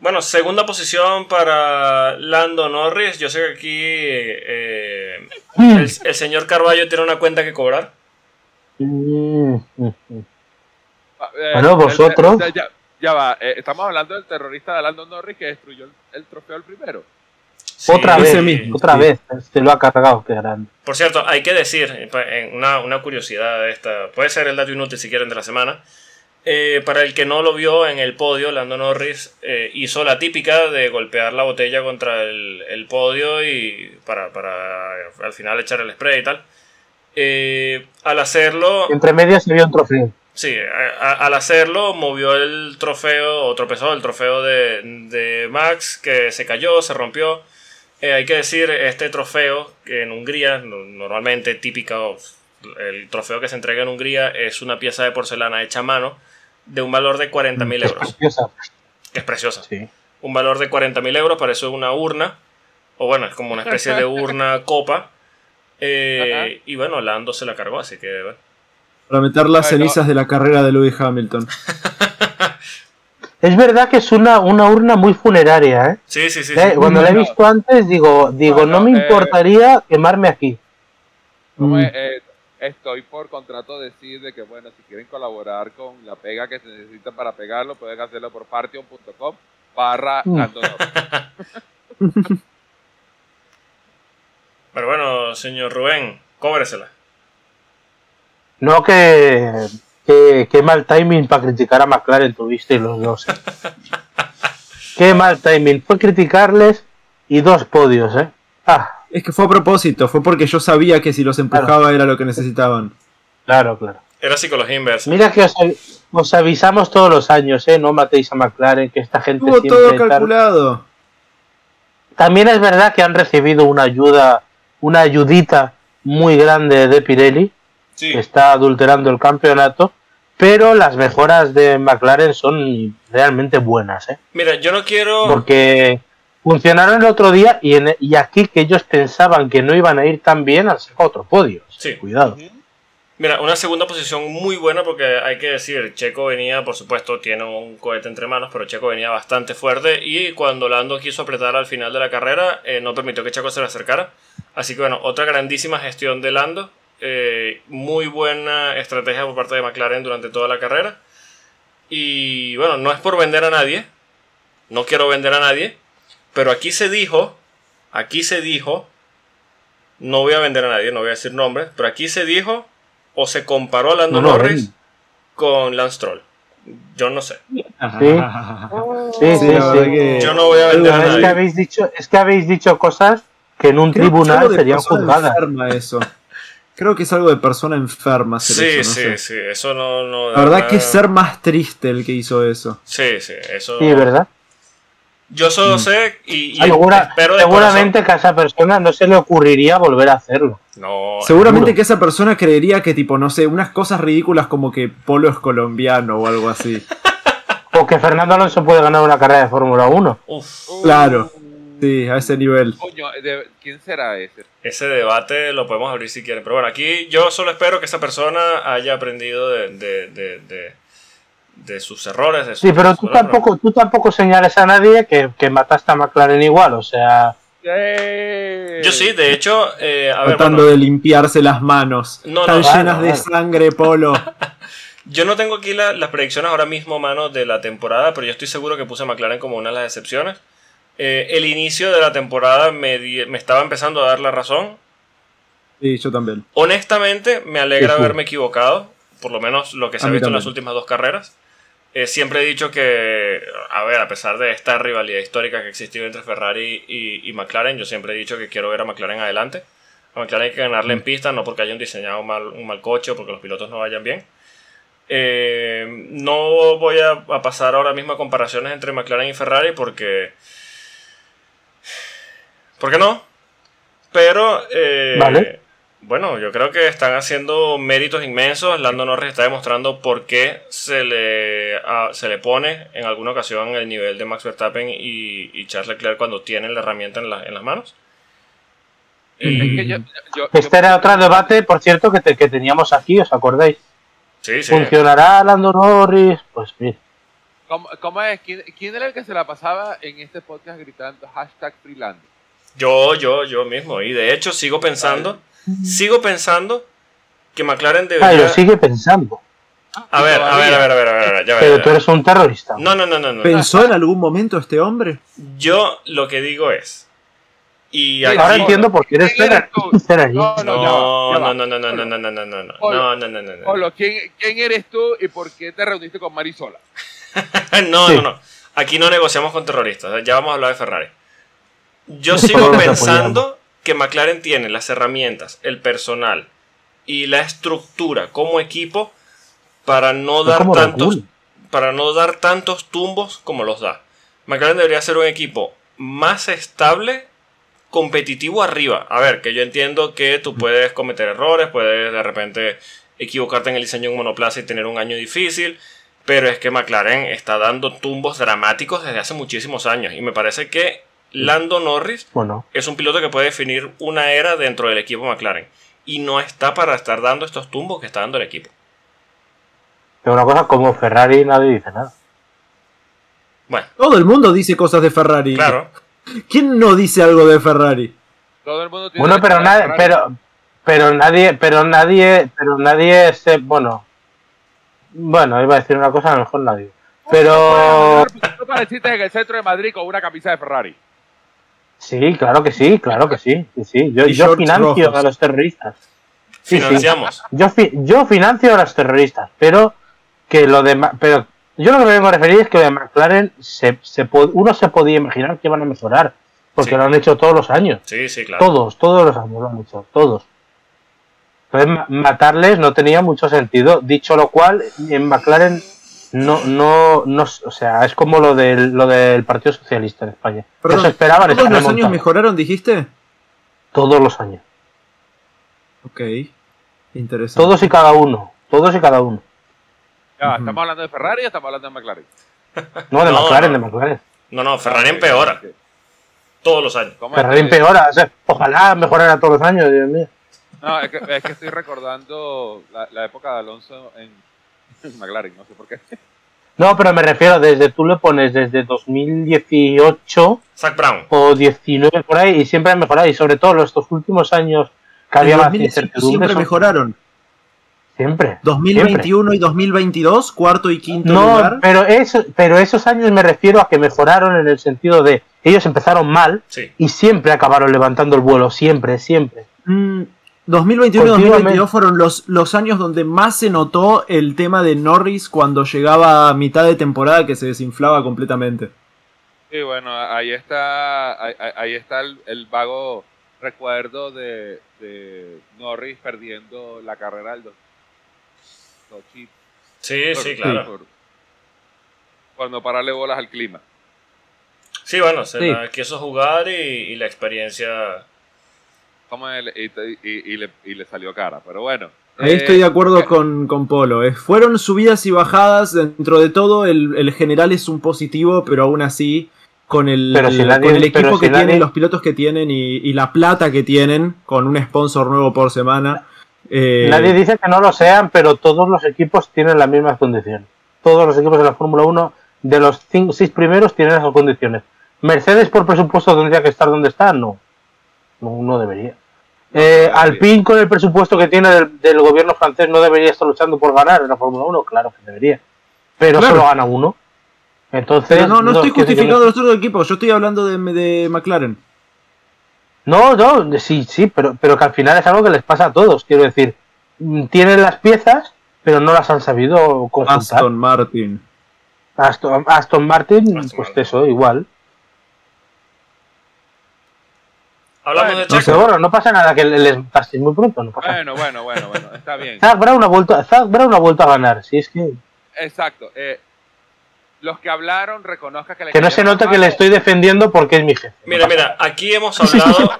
Bueno, segunda posición para Lando Norris. Yo sé que aquí eh, el, el señor Carballo tiene una cuenta que cobrar. Mm, mm, mm. Ah, eh, Bueno, el- vosotros- el- ya va, eh, estamos hablando del terrorista de Landon Norris que destruyó el, el trofeo el primero. Sí, otra vez, mismo, otra sí. vez, se lo ha cargado, qué grande. Por cierto, hay que decir, eh, una, una curiosidad esta, puede ser el dato inútil si quieren de la semana. Eh, para el que no lo vio en el podio, Lando Norris eh, hizo la típica de golpear la botella contra el, el podio y para, para al final echar el spray y tal. Eh, al hacerlo, Entre medias se vio un trofeo. Sí, a- a- al hacerlo movió el trofeo o tropezó el trofeo de, de Max que se cayó, se rompió. Eh, hay que decir, este trofeo que en Hungría, no- normalmente típica, el trofeo que se entrega en Hungría es una pieza de porcelana hecha a mano de un valor de 40.000 Es euros, preciosa, que es preciosa. sí. Un valor de 40.000 euros, para eso es una urna, o bueno, es como una especie de urna copa. Eh, y bueno, Lando se la cargó, así que bueno. Para meter las Bueno. cenizas de la carrera de Lewis Hamilton. Es verdad que es una, una urna muy funeraria, ¿eh? Sí, sí, sí. Eh, sí. Cuando la he visto antes, digo, digo, Bueno, no me eh, importaría quemarme aquí. Mm. eh, estoy por contrato decir de que, bueno, si quieren colaborar con la pega que se necesita para pegarlo, pueden hacerlo por partion.com barra Mm. Pero bueno, señor Rubén, cóbresela. No que, que, que mal timing para criticar a McLaren tuviste los dos. ¿eh? Qué mal timing. Fue criticarles y dos podios, ¿eh? Ah, Es que fue a propósito, fue porque yo sabía que si los empujaba era lo que necesitaban. claro, claro. Era psicología inversa. Mira que os, avi- os avisamos todos los años, ¿eh? No matéis a McLaren, que esta gente Tuvo todo siempre calculado. También es verdad que han recibido una ayuda, una ayudita muy grande de Pirelli, Sí. que está adulterando el campeonato, pero las mejoras de McLaren son realmente buenas, ¿eh? Mira, yo no quiero. Porque funcionaron el otro día y, en- y aquí que ellos pensaban que no iban a ir tan bien, han sacado otro podio. Sí. Cuidado. Mira, una segunda posición muy buena porque hay que decir, Checo venía, por supuesto, tiene un cohete entre manos, pero Checo venía bastante fuerte y cuando Lando quiso apretar al final de la carrera, eh, no permitió que Checo se le acercara. Así que bueno, otra grandísima gestión de Lando. Eh, muy buena estrategia por parte de McLaren durante toda la carrera. Y bueno, no es por vender a nadie, no quiero vender a nadie, pero aquí se dijo, aquí se dijo, no voy a vender a nadie, no voy a decir nombres, pero aquí se dijo o se comparó a Lando No, no, Norris con Lance Troll. Yo no sé. Sí, sí, Sí, sí. la verdad que- Yo no voy a vender a Es que habéis dicho, es que habéis dicho cosas que en un Creo tribunal serían juzgadas. eso. Creo que es algo de persona enferma hacer Sí, eso, no sí, sé. sí, eso no... no La verdad da que es ser más triste el que hizo eso. Sí, sí, eso... Sí, ¿verdad? Yo solo Mm. sé y, y Segura- espero de seguramente que a esa persona no se le ocurriría volver a hacerlo. No, Seguramente Seguro. que esa persona creería que, tipo, no sé, unas cosas ridículas como que Polo es colombiano o algo así. O que Fernando Alonso puede ganar una carrera de Fórmula 1. uf, Claro. Sí, a ese nivel. Coño, de- ¿quién será ese? ese debate lo podemos abrir si quieren. Pero bueno, aquí yo solo espero que esa persona haya aprendido de, de, de, de- de sus errores. De Sí, pero tú errores. tampoco, tú tampoco señales a nadie que, que mataste a McLaren igual. O sea, ¡Eh! Yo sí, de hecho, eh, a ver, Tratando bueno, de limpiarse las manos. No, Están no, llenas de sangre, Polo. yo no tengo aquí la- las predicciones ahora mismo, mano, de la temporada, pero yo estoy seguro que puse a McLaren como una de las excepciones. Eh, el inicio de la temporada me, me estaba empezando a dar la razón. Sí, yo también. Honestamente, me alegra Sí, sí. haberme equivocado, por lo menos lo que se A ha visto en las últimas dos carreras. Eh, siempre he dicho que, a ver, a pesar de esta rivalidad histórica que ha existido entre Ferrari y, y McLaren, yo siempre he dicho que quiero ver a McLaren adelante. A McLaren hay que ganarle Mm. en pista, no porque hayan diseñado mal, un mal coche o porque los pilotos no vayan bien. Eh, no voy a, a pasar ahora mismo a comparaciones entre McLaren y Ferrari porque... ¿Por qué no? Pero... eh, Vale. bueno, yo creo que están haciendo méritos inmensos. Lando Norris está demostrando por qué se le, a- se le pone en alguna ocasión el nivel de Max Verstappen y, y Charles Leclerc cuando tienen la herramienta en, la- en las manos. Es Y- que yo- yo- este yo- era otro debate, por cierto, que, te- que teníamos aquí, ¿os acordáis? sí, sí. ¿Funcionará Lando Norris? Pues mira. ¿Cómo, cómo es? ¿Quién, quién era el que se la pasaba en este podcast gritando hashtag Freeland? Yo, yo, yo mismo. Y de hecho sigo pensando, sigo pensando que McLaren Ah, debería... lo sigue pensando. A ver, a ver, a ver, a ver, a ver, a ver, ya va, ya Pero va. tú eres un terrorista. No, no, no, no, no. ¿Pensó en algún momento este hombre? Yo lo que digo es... Y aquí- Ahora entiendo por qué eres ¿Quién eres terror- tú? terrorista. No, ya No, no, ya no, no, no, no, no, no, no, no, no, no, no, no, no. ¿quién, ¿quién eres tú y por qué te reuniste con Marisola? no, Sí. no, no. Aquí no negociamos con terroristas. Ya vamos a hablar de Ferrari. Yo sigo pensando que McLaren tiene las herramientas, el personal y la estructura como equipo para no dar tantos para no dar tantos tumbos como los da. McLaren debería ser un equipo más estable, competitivo arriba. A ver, que yo entiendo que tú puedes cometer errores, puedes de repente equivocarte en el diseño de un monoplaza y tener un año difícil, pero es que McLaren está dando tumbos dramáticos desde hace muchísimos años y me parece que Lando Norris Bueno, es un piloto que puede definir una era dentro del equipo McLaren y no está para estar dando estos tumbos que está dando el equipo. pero una cosa, como Ferrari nadie dice nada. Bueno, Todo el mundo dice cosas de Ferrari. claro. ¿Quién no dice algo de Ferrari? Todo el mundo tiene Bueno, pero nadie, Ferrari. pero, pero nadie, pero nadie, pero nadie se, bueno, bueno, iba a decir una cosa, a lo mejor nadie. Pero Tú pareciste en el centro de Madrid con una camisa de Ferrari. Sí, claro que sí, claro que sí, sí, sí. Yo, yo financio rojos. a los terroristas. Sí, sí. Financiamos. Yo, fi- yo financio a los terroristas, pero que lo de, Ma- pero yo lo que me vengo a referir es que de McLaren se, se uno se podía imaginar que iban a mejorar, porque Sí. lo han hecho todos los años. Sí, sí, claro. Todos, todos los años lo han hecho, todos. Entonces ma- matarles no tenía mucho sentido. Dicho lo cual, en McLaren no, no, no, o sea, es como lo del, lo del Partido Socialista en España. Perdón, no se esperaban ¿Todos los años mejoraron, dijiste? Todos los años. Ok. Interesante. Todos y cada uno. Todos y cada uno. Ya. ¿Estamos hablando de Ferrari o estamos hablando de McLaren? No, de No, McLaren, no. de McLaren. No, no, Ferrari empeora todos los años. ¿Cómo es Ferrari empeora. o sea, ojalá mejorara todos los años, Dios mío. No, es que, es que estoy recordando la, la época de Alonso en, McLaren, no sé por qué. No, pero me refiero desde, tú le pones desde 2018 Zach Brown. o 19 por ahí y siempre han mejorado. Y sobre todo estos últimos años que había más 2018 incertidumbre. siempre son- mejoraron. Siempre. 2021 y 2022, cuarto y quinto No, lugar. pero, eso, pero esos años me refiero a que mejoraron en el sentido de ellos empezaron mal Sí. y siempre acabaron levantando el vuelo, siempre, siempre. Mm, 2021 y Continuamente. 2022 fueron los, los años donde más se notó el tema de Norris cuando llegaba a mitad de temporada que se desinflaba completamente. Sí, bueno, ahí está, ahí, está el, el vago recuerdo de, de Norris perdiendo la carrera del dos- Sochi Sí, por- sí, claro. por- por no pararle bolas al clima. Sí, bueno, se Sí. la quiso jugar y, y la experiencia. Como el- y, y- y le, y le salió cara, pero bueno. Ahí Eh, estoy de acuerdo con, con Polo. eh. Fueron subidas y bajadas. Dentro de todo, el, el general es un positivo, pero aún así, con el, si con el equipo si que tienen, los pilotos que tienen y, y la plata que tienen, con un sponsor nuevo por semana. eh, Nadie dice que no lo sean, pero todos los equipos tienen las mismas condiciones. Todos los equipos de la Fórmula 1, de los cinco, seis primeros, tienen esas condiciones. ¿Mercedes por presupuesto tendría que estar donde está? No. No, no debería. Eh, No, Alpine con el presupuesto que tiene del, del gobierno francés no debería estar luchando por ganar en la Fórmula 1, claro que debería. Pero Claro. solo gana uno. Entonces, pero no, no estoy justificando a los otros equipos. Yo estoy hablando de, de McLaren. No, no, sí, sí, pero, pero que al final es algo que les pasa a todos. Quiero decir, mm, tienen las piezas, pero no las han sabido conjuntar. Aston Martin. Aston, Aston Martin, Aston pues Martin. eso, igual. Hablamos Bueno, de no sé. Pero Checo. bueno, no pasa nada que les pase muy pronto, no pasa nada. Bueno, bueno, bueno, bueno, está bien. Zach Brown ha vuelto, Zach Brown ha vuelto a ganar, si es que... Exacto. eh, los que hablaron reconozca que le Que no se nota que le estoy defendiendo porque es mi jefe. Mira, mira, aquí hemos hablado,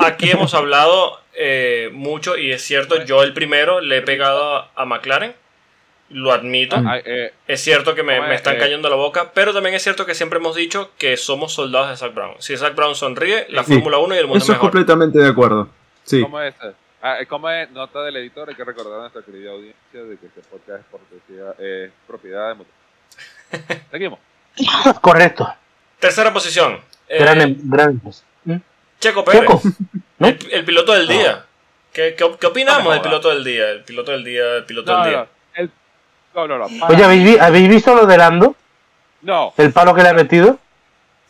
aquí hemos hablado eh, mucho y es cierto, yo el primero le he pegado a McLaren, lo admito. Ah, eh, Es cierto que me, Como me es, están eh, cayendo la boca, pero también es cierto que siempre hemos dicho que somos soldados de Zach Brown. Si Zach Brown sonríe, la Sí. Fórmula 1 y el mundo Eso es mejor. completamente de acuerdo. Sí. ¿Cómo es? Ah, eh, ¿Cómo es? Nota del editor, hay que recordar a nuestra querida audiencia de que este podcast es propiedad, eh, propiedad de Mutua. Seguimos. Correcto. Tercera posición. eh, Gran, em- gran empresa. ¿Mm? Checo Pérez. Checo, ¿no? El, el piloto del día. ¿Qué, qué, qué opinamos No del piloto del día? El piloto del día, el piloto No, del día. No, no, no, para- Oye, ¿habéis, vi- ¿habéis visto lo de Lando? no. El palo que le ha metido.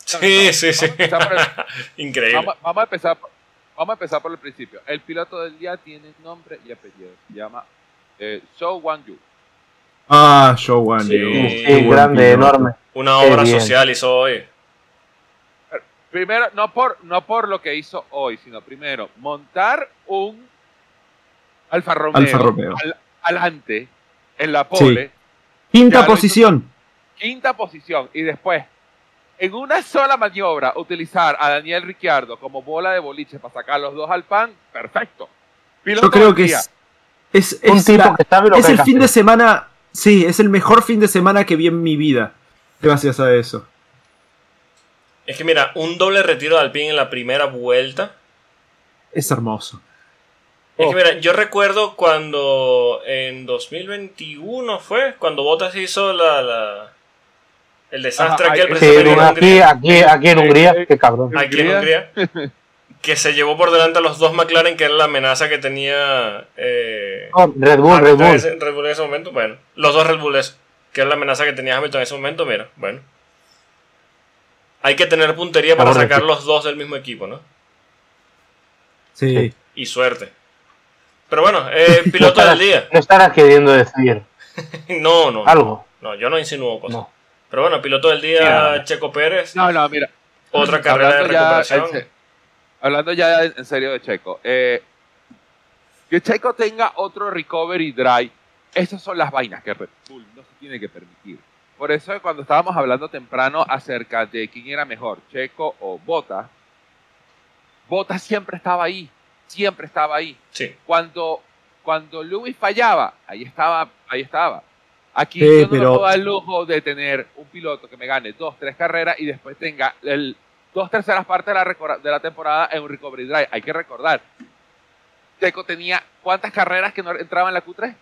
Sí, no, sí, sí. vamos el- Increíble. Vamos, vamos a empezar, por- vamos a empezar por el principio. El piloto del día tiene nombre y apellido. Se llama eh, Zhou Guanyu. Ah, Joe Wan Sí, Yu. sí, grande, piloto. enorme. Una Qué obra bien. social hizo hoy. Primero, no por, no por lo que hizo hoy, sino primero, montar un Alfa Romeo, Alfa Romeo. al- adelante en la pole, Quinta hizo- posición. quinta posición, y después, en una sola maniobra, utilizar a Daniel Ricciardo como bola de boliche para sacar los dos al pan, perfecto. Piloto Yo creo que es, es, Un es tipo la- que sabe lo es que el fin de semana. Sí, es el mejor fin de semana que vi en mi vida. Gracias a eso. Es que mira, un doble retiro de Alpine en la primera vuelta. Es hermoso. Es que mira, yo recuerdo cuando en 2021 fue, cuando Bottas hizo la, la- el desastre Ajá, aquel ay, Sí, precisamente en aquí, Hungría, aquí, aquí en Hungría, qué cabrón. aquí en Hungría, que se llevó por delante a los dos McLaren, que era la amenaza que tenía eh, Oh, Red Bull, Red en Bull. ese- Red Bull en ese momento. Bueno, los dos Red Bulls, que era la amenaza que tenía Hamilton en ese momento, mira, bueno. Hay que tener puntería para Correcto. sacar los dos del mismo equipo, ¿no? Sí. Y suerte. Pero bueno, eh, piloto No del día. No estarás queriendo decir No, no. algo. No, yo no insinúo cosas. No. Pero bueno, piloto del día, Sí. Checo Pérez. No, no, mira. Otra carrera de Hablando ya recuperación. se- hablando ya en serio de Checo. eh, que Checo tenga otro recovery drive. Esas son las vainas que Red Bull no se tiene que permitir. Por eso cuando estábamos hablando temprano acerca de quién era mejor, Checo o Bota, Bota siempre estaba ahí. Siempre estaba ahí. Sí. Cuando, cuando Lewis fallaba, ahí estaba, ahí estaba. Aquí Sí, yo no me pero- puedo dar el lujo de tener un piloto que me gane dos, tres carreras y después tenga el, dos terceras partes de la, recor- de la temporada en un recovery drive. Hay que recordar. Checo tenía cuántas carreras que no entraba en la Q3?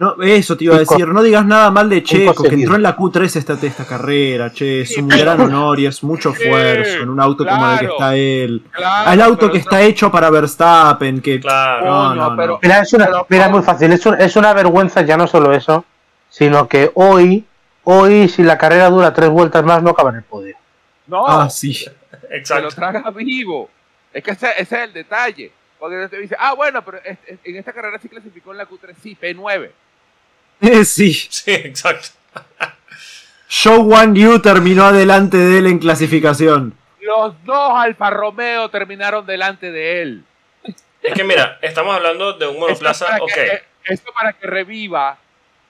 No, eso te iba a decir. No digas nada mal de Checo, que entró en la Q3 esta, esta carrera. Che, es un gran honor y es mucho esfuerzo en un auto como el que está él. Claro, Al auto que no- está hecho para Verstappen, que Claro. No, no, no. pero- Mira, es, una, Pero- mira, es muy fácil. Es, un- es una vergüenza ya no solo eso, sino que hoy, hoy si la carrera dura tres vueltas más, no acaba en el podio. No, Ah, sí. se lo Exacto. traga vivo. Es que ese, ese es el detalle. Porque te dice, ah, bueno, pero es- es- en esta carrera sí clasificó en la Q3, sí, P9. Eh, sí. Sí, exacto. Show One Yu terminó adelante de él en clasificación. Los dos Alfa Romeo terminaron delante de él. Es que mira, estamos hablando de un Esto monoplaza, para ok. que- esto para que reviva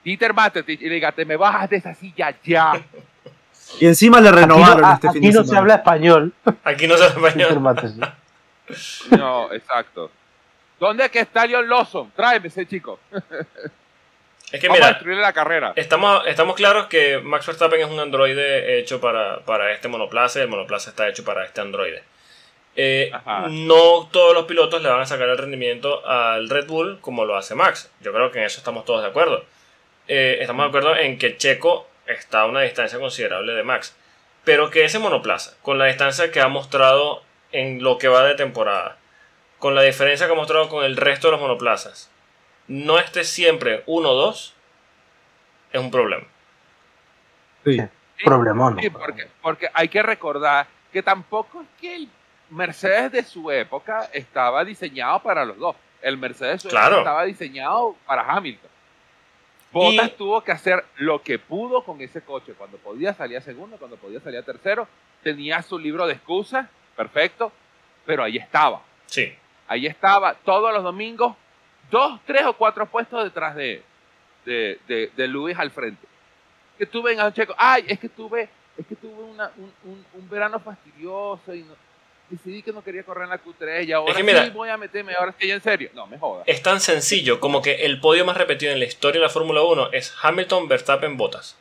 Dieter Matetic y le diga, te me bajas de esa silla ya. Y encima le Aquí no, renovaron a- este fin aquí de no se habla español. Aquí no se habla español. No, exacto. ¿Dónde es que está John Lawson? Tráeme ese chico. Es que Vamos a mira, destruirle la carrera. estamos, estamos claros que Max Verstappen es un androide hecho para, para este monoplaza y el monoplaza está hecho para este androide. Eh, no todos los pilotos le van a sacar el rendimiento al Red Bull como lo hace Max. Yo creo que en eso estamos todos de acuerdo. Eh, estamos de acuerdo en que Checo está a una distancia considerable de Max. Pero que ese monoplaza, con la distancia que ha mostrado en lo que va de temporada, con la diferencia que ha mostrado con el resto de los monoplazas, no esté siempre 1-2, es un problema. Sí. Sí, Problemón. Sí, porque, porque hay que recordar que tampoco es que el Mercedes de su época estaba diseñado para los dos. El Mercedes de su Claro. época estaba diseñado para Hamilton. Bottas Y- tuvo que hacer lo que pudo con ese coche. Cuando podía salir a segundo, cuando podía salir a tercero, tenía su libro de excusas, perfecto, pero ahí estaba. Sí. Ahí estaba todos los domingos, dos, tres o cuatro puestos detrás de, de, de, de Luis al frente. Que tuve en Checo, ay, es que tuve, es que tuve una- un, un- un verano fastidioso y no- decidí que no quería correr en la Q3 y ahora que mira- sí voy a meterme, ahora sí en serio. No, me jodas. Es tan sencillo como que el podio más repetido en la historia de la Fórmula 1 es Hamilton, Verstappen, Bottas.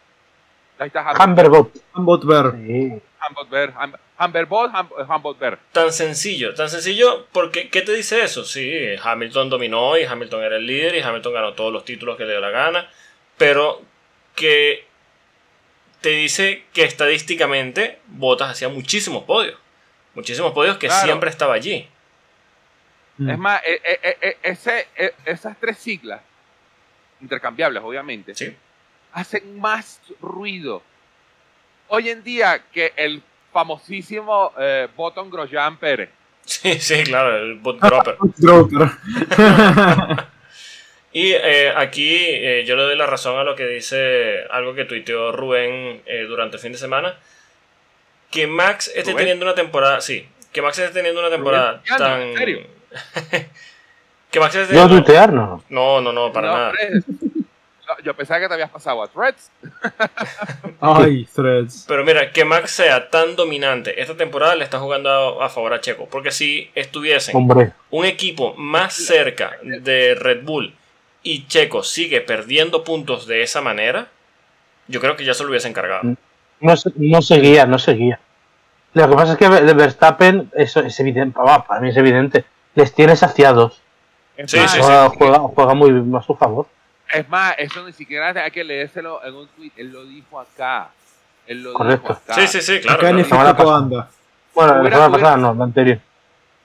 Ahí está Humberbot. Ver. Sí. Hamburg Ver, Hamburg Bot, Hamburg Ver. Tan sencillo, tan sencillo porque ¿qué te dice eso? Sí, Hamilton dominó y Hamilton era el líder y Hamilton ganó todos los títulos que le dio la gana, pero que te dice que estadísticamente Bottas hacía muchísimos podios, muchísimos podios que Claro. siempre estaba allí. Mm. Es más, eh, eh, ese, eh, esas tres siglas, intercambiables obviamente, Sí. Hacen más ruido hoy en día que el famosísimo eh, Bottom Grosjean Pérez. Sí, sí, claro, el bot dropper. Y eh, aquí eh, yo le doy la razón a lo que dice algo que tuiteó Rubén eh, durante el fin de semana. Que Max esté ¿Rubén? teniendo una temporada. Sí, que Max esté teniendo una temporada ¿Ya no? tan. ¿En serio? que Max esté tuitear, no. No, no, no, para No, nada. hombre, yo pensaba que te habías pasado a Threads. Ay, threads. Pero mira, que Max sea tan dominante esta temporada le está jugando a, a favor a Checo. Porque si estuviesen Hombre. un equipo más cerca de Red Bull y Checo sigue perdiendo puntos de esa manera, yo creo que ya se lo hubiesen cargado. No, se- no seguía, no seguía. Lo que pasa es que Ver- Verstappen, eso es evidente, para mí es evidente, les tiene saciados. Sí, sí, juega, juega, juega muy a su favor. Es más, eso ni siquiera hay que leérselo en un tweet. Él lo dijo acá. Él lo Correcto. dijo acá. Sí, sí, sí, claro. Acá en claro. anda. Bueno, la semana pasada no, la anterior.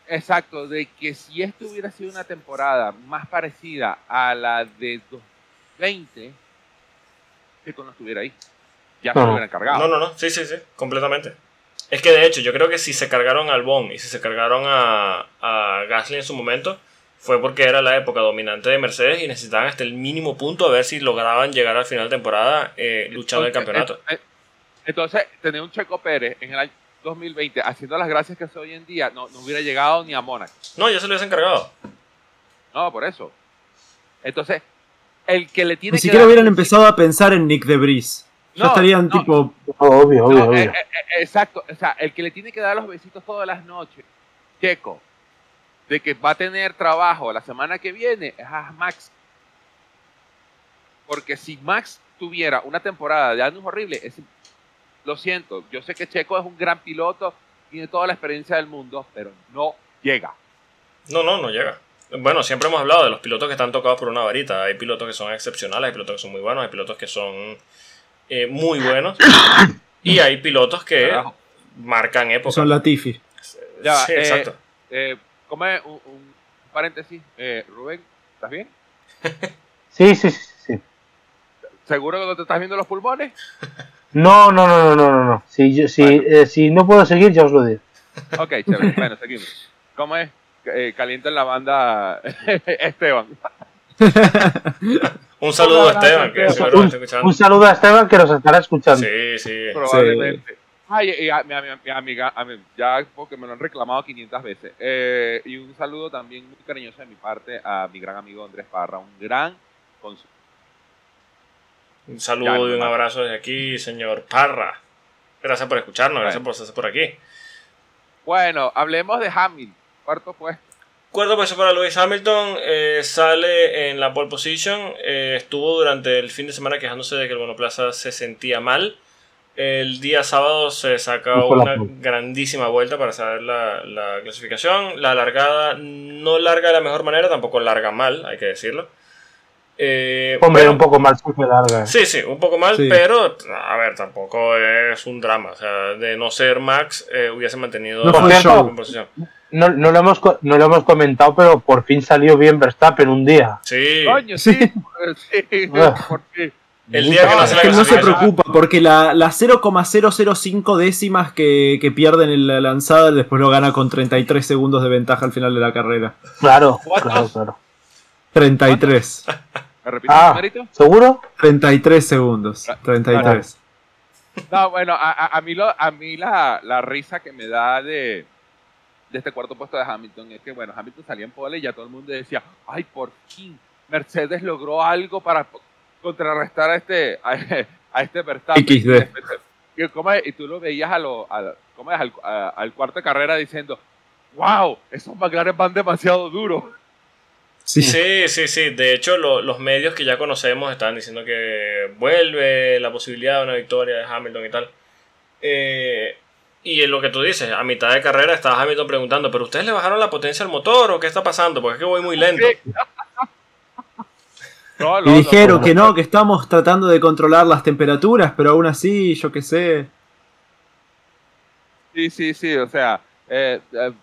Exacto, de que si esto hubiera sido una temporada más parecida a la de 2020, Checo no estuviera ahí. Ya se No, lo no. hubieran cargado. No, no, no, sí, sí, sí, completamente. Es que de hecho, yo creo que si se cargaron a Albon y si se cargaron a, a Gasly en su momento, fue porque era la época dominante de Mercedes y necesitaban hasta el mínimo punto a ver si lograban llegar al final de temporada eh, luchando el campeonato. Eh, Entonces, tener un Checo Pérez en el año 2020 haciendo las gracias que hace hoy en día, no, no hubiera llegado ni a Mónaco. No, ya se lo hubiesen cargado. No, por eso. Entonces, el que le tiene Ni que siquiera dar- hubieran empezado a pensar en Nick de Vries. Ya No, estarían no. tipo. Obvio, obvio, No, obvio. eh, eh, exacto, o sea, el que le tiene que dar los besitos todas las noches, Checo, de que va a tener trabajo la semana que viene, es a Max. Porque si Max tuviera una temporada de años horrible, es, lo siento, yo sé que Checo es un gran piloto, tiene toda la experiencia del mundo, pero no llega. No, no, no llega. Bueno, siempre hemos hablado de los pilotos que están tocados por una varita. Hay pilotos que son excepcionales, hay pilotos que son muy buenos, hay pilotos que son eh, muy buenos. Y hay pilotos que Carajo. marcan época. Son Latifi. Ya sí, eh, exacto. Eh, ¿Cómo es? Un, un paréntesis. Eh, Rubén, ¿estás bien? Sí, sí, sí, sí. ¿Seguro que no te estás viendo los pulmones? No, no, no, no, no, no. no. Si, yo, si, Bueno. eh, si no puedo seguir, ya os lo digo. Ok, chévere. Bueno, seguimos. ¿Cómo es? Eh, calienta en la banda Esteban. Un saludo a Esteban, que lo Un, está escuchando. un saludo a Esteban que nos estará escuchando. Sí, sí. Probablemente. Ay, y a, mi, a mi- mi amiga, a mi- ya porque me lo han reclamado 500 veces. Eh, y un saludo también muy cariñoso de mi parte a mi gran amigo Andrés Parra, un gran consultor. Un Ya, saludo y un abrazo desde aquí, señor Parra. Gracias por escucharnos, gracias por estar por aquí. Bueno, hablemos de Hamilton. Cuarto puesto. Cuarto puesto para Lewis Hamilton, eh, sale en la pole position, eh, estuvo durante el fin de semana quejándose de que el monoplaza se sentía mal. El día sábado se saca una grandísima vuelta para saber la, la clasificación. La largada no larga de la mejor manera, tampoco larga mal, hay que decirlo. Eh, Hombre, pero- un poco mal se larga. Sí, sí, un poco mal, Sí. pero a ver, tampoco es un drama. O sea, de no ser Max, eh, hubiese mantenido No la, show. posición. No, no, lo hemos, no lo hemos comentado, pero por fin salió bien Verstappen un día. Sí, Coño, sí. sí. Ah. ¿Por qué? El día que no hace Es la que no se preocupa, porque la, la 0,005 décimas que, que pierden en la lanzada después lo gana con 33 segundos de ventaja al final de la carrera. Claro, claro, claro. 33. ¿Me repites Ah. el? ¿Seguro? 33 segundos. 33. No, bueno, a, a- a mí, lo, a mí la, la risa que me da de, de este cuarto puesto de Hamilton es que, bueno, Hamilton salía en pole y ya todo el mundo decía, ay, por fin, Mercedes logró algo para contrarrestar a este, a, a este Verstappen. XD. Y, ¿cómo es? y tú lo veías a lo, a- ¿cómo es? Al, a- al cuarto de carrera diciendo, wow, esos McLaren van demasiado duros. Sí. Sí, sí, sí. De hecho, lo- los medios que ya conocemos estaban diciendo que vuelve la posibilidad de una victoria de Hamilton y tal. Eh, y en lo que tú dices, a mitad de carrera estaba Hamilton preguntando, ¿pero ustedes le bajaron la potencia al motor o qué está pasando? Porque es que voy muy lento. No, no, Y dijeron no, que no, que estamos tratando de controlar las temperaturas, pero aún así, yo qué sé. Sí, sí, sí, o sea, eh, eh,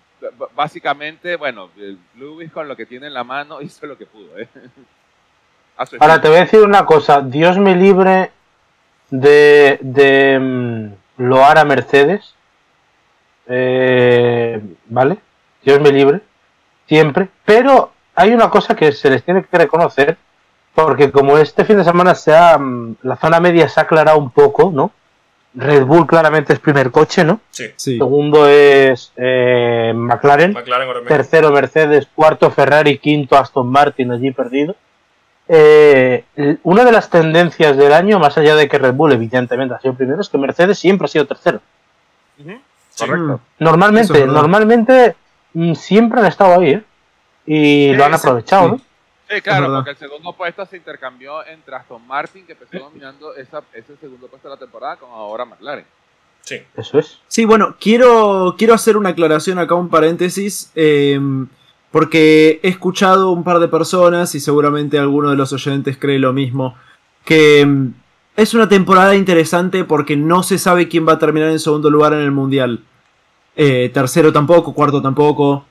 básicamente, bueno, Lewis con lo que tiene en la mano hizo lo que pudo, ¿eh? Ahora te voy a decir una cosa. Dios me libre de, de mm, loar a Mercedes. Eh, ¿Vale? Dios me libre. Siempre. Pero hay una cosa que se les tiene que reconocer. Porque como este fin de semana se ha, mm, la zona media se ha aclarado un poco, ¿no? Red Bull claramente es primer coche, ¿no? Sí, Sí. Segundo es eh, McLaren. McLaren. Tercero Mercedes, cuarto Ferrari, quinto Aston Martin allí perdido. Eh, una de las tendencias del año, más allá de que Red Bull evidentemente ha sido primero, es que Mercedes siempre ha sido tercero. Sí. Correcto. Normalmente, es normalmente mm, siempre han estado ahí ¿eh? y lo han aprovechado. sí. ¿no? Sí, claro, porque el segundo puesto se intercambió entre Aston Martin, que empezó dominando esa, ese segundo puesto de la temporada, con ahora McLaren. Sí. Eso es. Sí, bueno, quiero, quiero hacer una aclaración acá, un paréntesis, eh, porque he escuchado un par de personas, y seguramente alguno de los oyentes cree lo mismo, que mm, es una temporada interesante porque no se sabe quién va a terminar en segundo lugar en el Mundial. Eh, tercero tampoco, cuarto tampoco.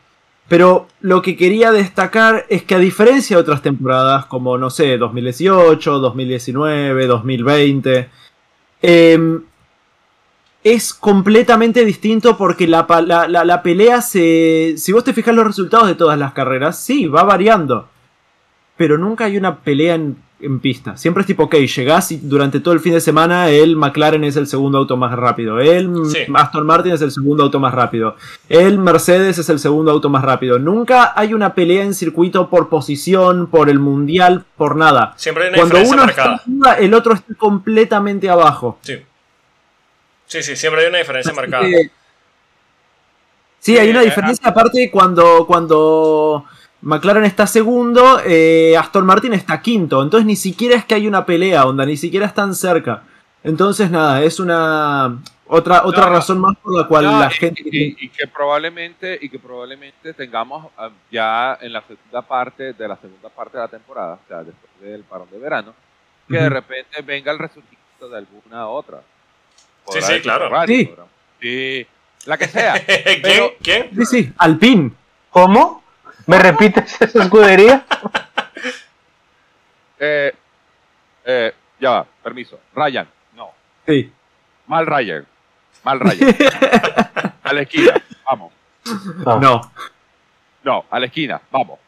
Pero lo que quería destacar es que a diferencia de otras temporadas, como no sé, 2018, 2019, 2020, em, es completamente distinto porque la- la pelea se... Si vos te fijas los resultados de todas las carreras, sí, va variando. Pero nunca hay una pelea en, en pista. Siempre es tipo, ok, llegás y durante todo el fin de semana el McLaren es el segundo auto más rápido. El Sí. Aston Martin es el segundo auto más rápido. El Mercedes es el segundo auto más rápido. Nunca hay una pelea en circuito por posición, por el mundial, por nada. Siempre hay una Cuando diferencia uno está arriba, el otro está completamente abajo. Sí. Sí, sí, siempre hay una diferencia Así marcada. que- Sí, hay Sí, una eh, diferencia aparte cuando, cuando McLaren está segundo, eh, Aston Martin está quinto. Entonces ni siquiera es que hay una pelea, onda, ni siquiera están cerca. Entonces nada, es una otra, otra No, razón más por la cual No, la y, gente... y- y que probablemente y que probablemente tengamos ah, ya en la segunda parte de la segunda parte de la temporada, o sea, después del parón de verano, que de Ujú. repente venga el resurgimiento de alguna otra. Sí, sí, decir claro. Ferrari, Sí. podrá- Sí, la que sea. ¿Quién? Pero- ¿Quién? Sí, sí, Alpine. ¿Cómo? ¿Me repites esa escudería? Eh, eh, ya va, permiso. Ryan, no. Sí. Mal Ryan. Mal Ryan. a la esquina, vamos. No. No, No, a la esquina, vamos.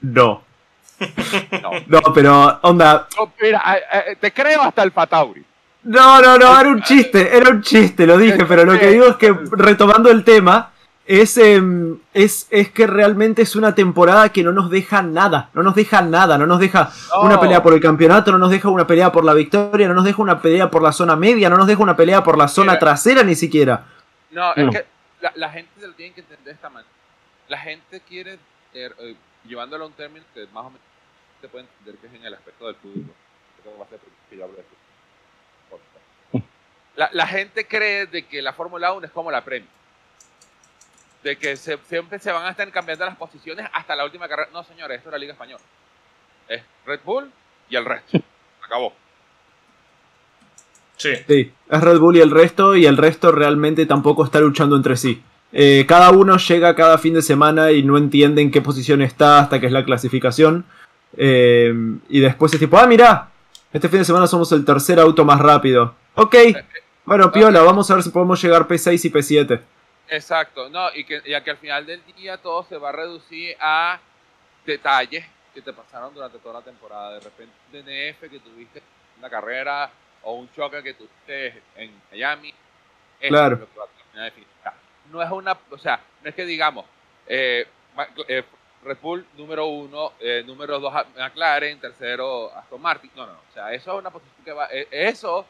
no. No. No, pero onda... No, mira, eh, eh, te creo hasta el Fatauri. No, no, no, era un chiste, era un chiste, lo dije, pero lo que digo es que retomando el tema, es, em, es, es que realmente es una temporada que no nos deja nada, no nos deja nada, no nos deja No. una pelea por el campeonato, no nos deja una pelea por la victoria, no nos deja una pelea por la zona media, no nos deja una pelea por la zona Mira. trasera ni siquiera. No, es No. que la, la gente se lo tiene que entender de esta manera. La gente quiere, eh, eh, llevándolo a un término que más o menos se puede entender que es en el aspecto del fútbol. Que yo hablo de fútbol. La, la gente cree de que la Fórmula 1 es como la Premier. De que se- siempre se van a estar cambiando las posiciones hasta la última carrera. No, señores, esto es la Liga Española. Es Red Bull y el resto. Acabó. Sí. Sí, es Red Bull y el resto, y el resto realmente tampoco está luchando entre sí. Eh, cada uno llega cada fin de semana y no entiende en qué posición está hasta que es la clasificación. Eh, y después es tipo, ah, mira, este fin de semana somos el tercer auto más rápido. Ok, bueno, piola, vamos a ver si podemos llegar P6 y P7. Exacto, no, y que, y a que al final del día todo se va a reducir a detalles que te pasaron durante toda la temporada. De repente, un DNF que tuviste una carrera o un choque que tuviste en Miami. Eso Claro. es lo que va a definir. No es una, o sea, no es que digamos, eh, eh, Red Bull número uno, eh, número dos McLaren, tercero Aston Martin. No, no, no. O sea, eso es una posición que va, eh, eso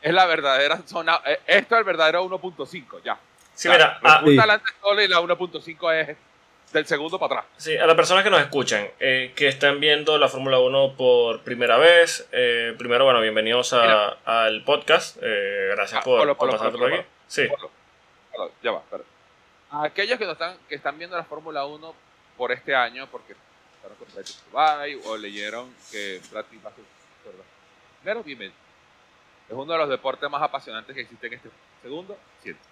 es la verdadera zona, eh, esto es el verdadero 1.5, ya. Sí, mira, Red a, Bull Sí. está adelante y la 1.5 es del segundo para atrás. sí, a las personas que nos escuchan, eh, que están viendo la Fórmula 1 por primera vez, eh, primero, bueno, bienvenidos a- Mira. al podcast. eh, gracias Ah, por, Polo, por Polo, pasarte Polo, por aquí. Sí, Polo, ya va, espera. A aquellos que, no están, que están viendo la Fórmula 1 por este año, porque estaron con Dubai o leyeron que Brad Pitt va a ser. Primero, bienvenido. Es uno de los deportes más apasionantes que existen en este segundo. Siento.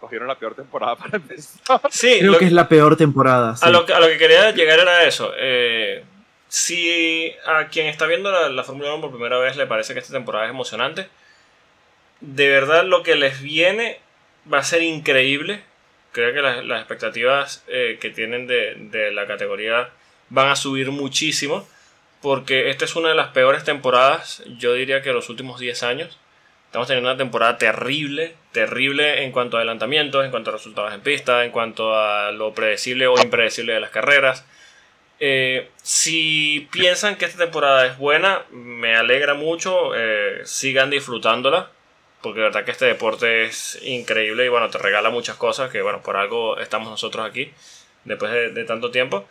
Cogieron la peor temporada para empezar. sí Creo lo- que es la peor temporada. sí. A lo, que, a lo que quería llegar era eso. eh, si a quien está viendo la, la Fórmula 1 por primera vez le parece que esta temporada es emocionante, de verdad lo que les viene va a ser increíble. Creo que las, las expectativas eh, que tienen de, de la categoría van a subir muchísimo. Porque esta es una de las peores temporadas, yo diría que de los últimos 10 años. Estamos teniendo una temporada terrible, terrible en cuanto a adelantamientos, en cuanto a resultados en pista, en cuanto a lo predecible o impredecible de las carreras. Eh, si piensan que esta temporada es buena, me alegra mucho, eh, sigan disfrutándola, porque de verdad que este deporte es increíble y bueno, te regala muchas cosas, que bueno, por algo estamos nosotros aquí, después de, de tanto tiempo.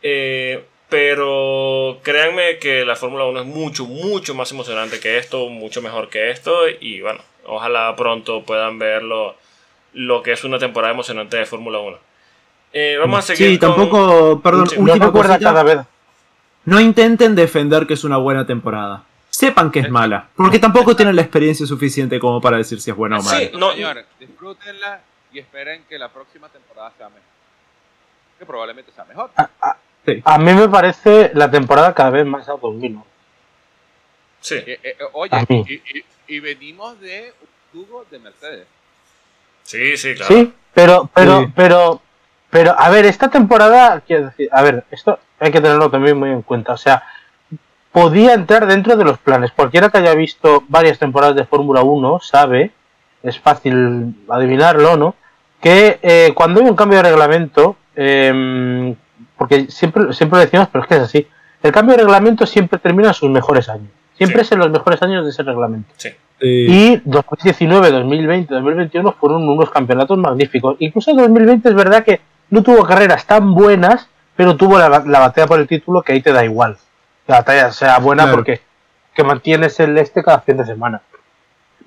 Eh, pero créanme que la Fórmula 1 es mucho, mucho más emocionante que esto, mucho mejor que esto. Y bueno, ojalá pronto puedan ver lo, lo que es una temporada emocionante de Fórmula 1. Eh, vamos a seguir. Sí, con- tampoco, perdón, Sí. No última recuerda cosita. cada vez. No intenten defender que es una buena temporada. Sepan que es mala, porque tampoco tienen la experiencia suficiente como para decir si es buena o mala. Sí, no- señores, disfrútenla y esperen que la próxima temporada sea mejor. Que probablemente sea mejor. A mí me parece la temporada cada vez más a 2000. ¿no? Sí, Eh, eh, oye, A mí. y, y- y venimos de un tubo de Mercedes. sí, sí, claro. Sí, pero, pero, Sí. pero, pero, a ver, esta temporada, quiero decir, a ver, esto hay que tenerlo también muy en cuenta. O sea, podía entrar dentro de los planes. Cualquiera que haya visto varias temporadas de Fórmula 1 sabe, es fácil adivinarlo, ¿no? Que eh, cuando hay un cambio de reglamento, em, porque siempre, siempre lo decimos, pero es que es así, el cambio de reglamento siempre termina en sus mejores años. Siempre Sí. es en los mejores años de ese reglamento. Sí. Y 2019, 2020, 2021 fueron unos campeonatos magníficos. Incluso 2020 es verdad que no tuvo carreras tan buenas, pero tuvo la, la batalla por el título que ahí te da igual. La batalla sea buena Claro. porque que mantienes el este cada fin de semana.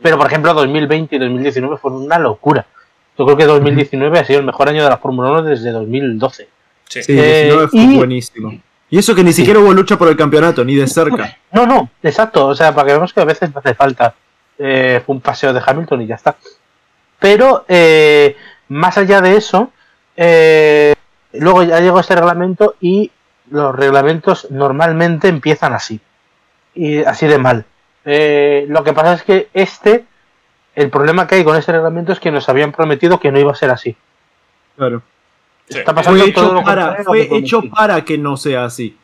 Pero por ejemplo 2020 y 2019 fueron una locura. Yo creo que 2019 ha sido el mejor año de la Fórmula 1 desde 2012. Sí. sí, eh, 19 fue y- buenísimo. Y eso que ni siquiera hubo lucha por el campeonato, ni de cerca. No, no, exacto. O sea, para que veamos que a veces no hace falta eh, fue un paseo de Hamilton y ya está. Pero eh, más allá de eso, eh, luego ya llegó este reglamento y los reglamentos normalmente empiezan así. Y así de mal. Eh, lo que pasa es que este, el problema que hay con este reglamento es que nos habían prometido que no iba a ser así. Claro. Sí. Está pasando Fue hecho para, fue hecho para que no sea así. Y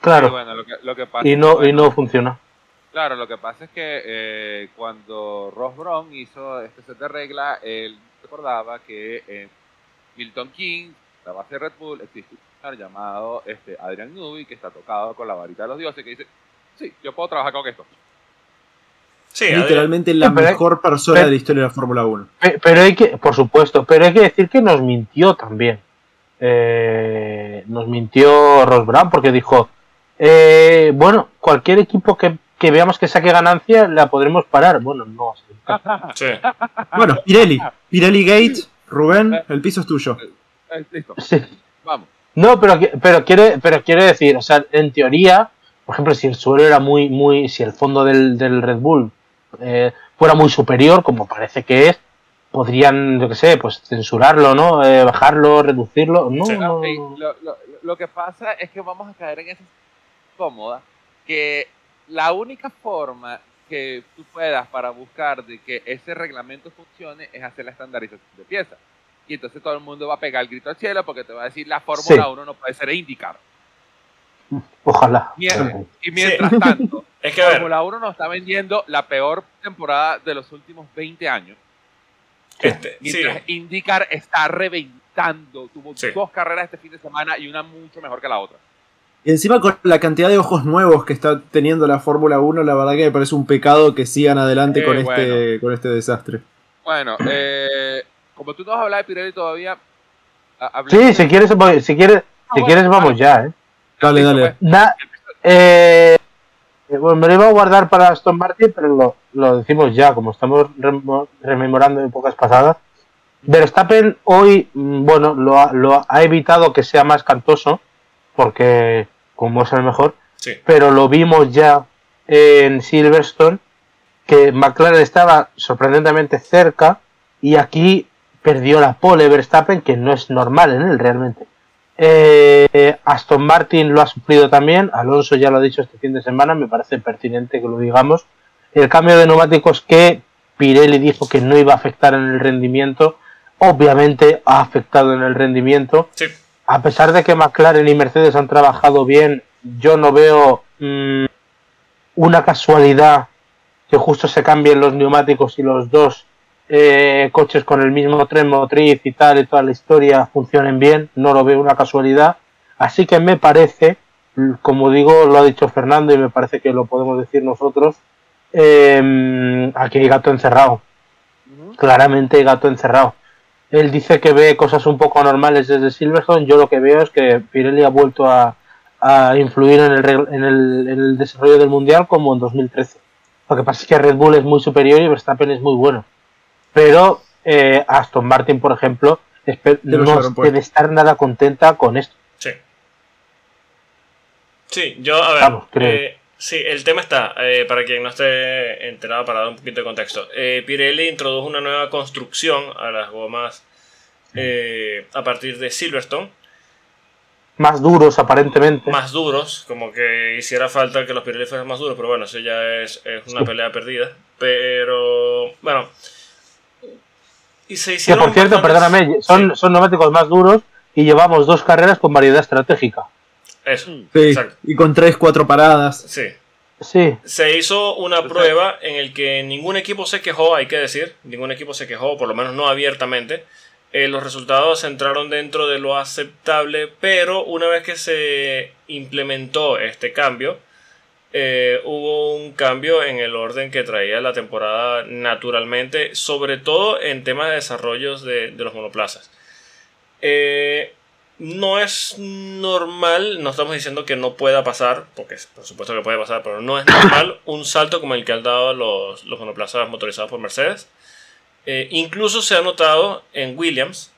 Claro, bueno, lo que, lo que pasa y es no, y no funciona. Claro, lo que pasa es que eh, cuando Ross Brown hizo este set de reglas, él recordaba que eh, Milton King, la base de Red Bull, existe un señor llamado este, Adrian Newby que está tocado con la varita de los dioses que dice, sí, yo puedo trabajar con esto. Sí, Literalmente la Pero hay- mejor persona pero- de la historia de la Fórmula 1. Pe- Pero hay que, por supuesto, pero hay que decir que nos mintió también. Eh, nos mintió Ross Brown porque dijo, eh, bueno, cualquier equipo que, que veamos que saque ganancia la podremos parar. Bueno, no. sí. Bueno, Pirelli. Pirelli Gate, Rubén, el piso es tuyo. Eh, listo, Sí. vamos. No, pero, pero quiere, pero quiere decir, o sea, en teoría, por ejemplo, si el suelo era muy, muy, si el fondo del, del Red Bull eh, fuera muy superior, como parece que es, podrían, yo qué sé, pues censurarlo, ¿no? Eh, bajarlo, reducirlo. No, Sí. no, lo, lo- lo que pasa es que vamos a caer en esa cómoda que la única forma que tú puedas para buscar de que ese reglamento funcione es hacer la estandarización de piezas. Y entonces todo el mundo va a pegar el grito al cielo porque te va a decir la Fórmula Sí. 1 no puede ser IndyCar. Ojalá. Y mientras tanto, Es que Fórmula 1 nos está vendiendo la peor temporada de los últimos 20 años. este, sí, Mientras IndyCar está reventando. Tuvo Sí. dos carreras este fin de semana y una mucho mejor que la otra. Y encima con la cantidad de ojos nuevos que está teniendo la Fórmula 1, la verdad que me parece un pecado que sigan adelante Eh, con, este, con este desastre. Bueno, eh, como tú no vas a hablar de Pirelli todavía, Sí, de- si quieres, si quieres, si quieres vamos ya, ¿eh? Dale, dale. pues. Eh, eh, bueno, me lo iba a guardar para Aston Martin, pero lo, lo decimos ya, como estamos rememorando épocas pasadas. Verstappen hoy, mm, bueno, lo ha, lo ha evitado que sea más cantoso, porque como es el mejor, sí. pero lo vimos ya en Silverstone, que McLaren estaba sorprendentemente cerca y aquí perdió la pole Verstappen, que no es normal en él realmente. Eh, Aston Martin lo ha sufrido también, Alonso ya lo ha dicho este fin de semana, me parece pertinente que lo digamos. El cambio de neumáticos que Pirelli dijo que no iba a afectar en el rendimiento, obviamente ha afectado en el rendimiento Sí. a pesar de que McLaren y Mercedes han trabajado bien, yo no veo mm, una casualidad que justo se cambien los neumáticos y los dos eh, coches con el mismo tren motriz y tal y toda la historia funcionen bien, no lo veo una casualidad. Así que me parece, como digo, lo ha dicho Fernando y me parece que lo podemos decir nosotros, eh, aquí hay gato encerrado claramente gato encerrado. Él dice que ve cosas un poco anormales desde Silverstone. Yo lo que veo es que Pirelli ha vuelto a, a influir en el, en, el, en el desarrollo del mundial como en 2013. Lo que pasa es que Red Bull es muy superior y Verstappen es muy bueno. Pero eh, Aston Martin, por ejemplo, no debe estar nada contenta con esto. Sí. Sí, yo, a ver. Vamos, creo. eh, sí, el tema está, eh, para quien no esté enterado, para dar un poquito de contexto. Eh, Pirelli introdujo una nueva construcción a las gomas eh, a partir de Silverstone, Más duros, aparentemente. más duros, como que hiciera falta que los Pirelli fueran más duros, pero bueno, eso ya es, es una Sí. pelea perdida. Pero, bueno. Y se que por cierto, bastantes- perdóname, son, Sí, son neumáticos más duros y llevamos dos carreras con variedad estratégica. eso, Mm. Sí, exacto. y con 3, 4 paradas. Sí. Sí, Se hizo una prueba en el que ningún equipo se quejó, hay que decir, ningún equipo se quejó, por lo menos no abiertamente. Eh, los resultados entraron dentro de lo aceptable, pero una vez que se implementó este cambio, eh, hubo un cambio en el orden que traía la temporada naturalmente, sobre todo en temas de desarrollos de, de los monoplazas. Eh, no es normal, no estamos diciendo que no pueda pasar, porque por supuesto que puede pasar, pero no es normal un salto como el que han dado los, los monoplazas motorizados por Mercedes. Eh, incluso se ha notado en Williams,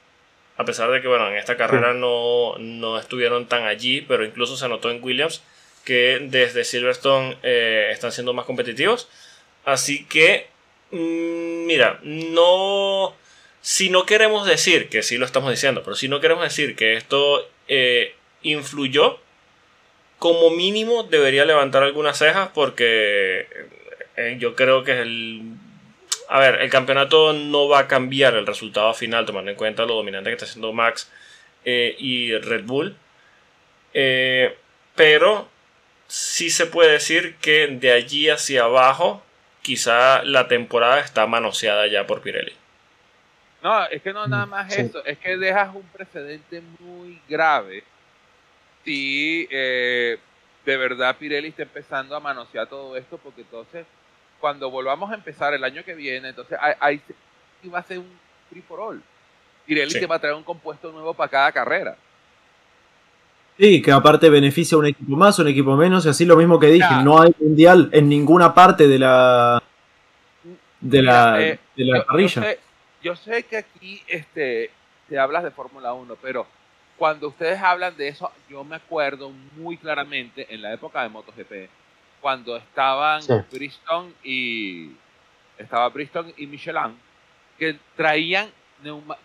a pesar de que bueno, en esta carrera no, no estuvieron tan allí, pero incluso se notó en Williams que desde Silverstone eh, están siendo más competitivos. Así que, mm, mira, no... Si no queremos decir, que sí lo estamos diciendo, pero si no queremos decir que esto eh, influyó, como mínimo debería levantar algunas cejas porque eh, yo creo que el... A ver, el campeonato no va a cambiar el resultado final, tomando en cuenta lo dominante que está haciendo Max y Red Bull. Pero sí se puede decir que de allí hacia abajo, quizá la temporada está manoseada ya por Pirelli. No, es que no nada Mm, más sí. eso, es que dejas un precedente muy grave si eh, de verdad Pirelli está empezando a manosear todo esto, porque entonces cuando volvamos a empezar el año que viene, entonces ahí, va a ser un free for all. Pirelli Sí. te va a traer un compuesto nuevo para cada carrera. Sí, que aparte beneficia a un equipo más, un equipo menos, y así lo mismo que dije, no hay mundial en ninguna parte de la de la, eh, de la yo, yo parrilla. sé, yo sé que aquí este, te hablas de Fórmula 1, pero cuando ustedes hablan de eso, yo me acuerdo muy claramente en la época de MotoGP, cuando estaban Sí. Bristol y estaba Bristol y Michelin, que traían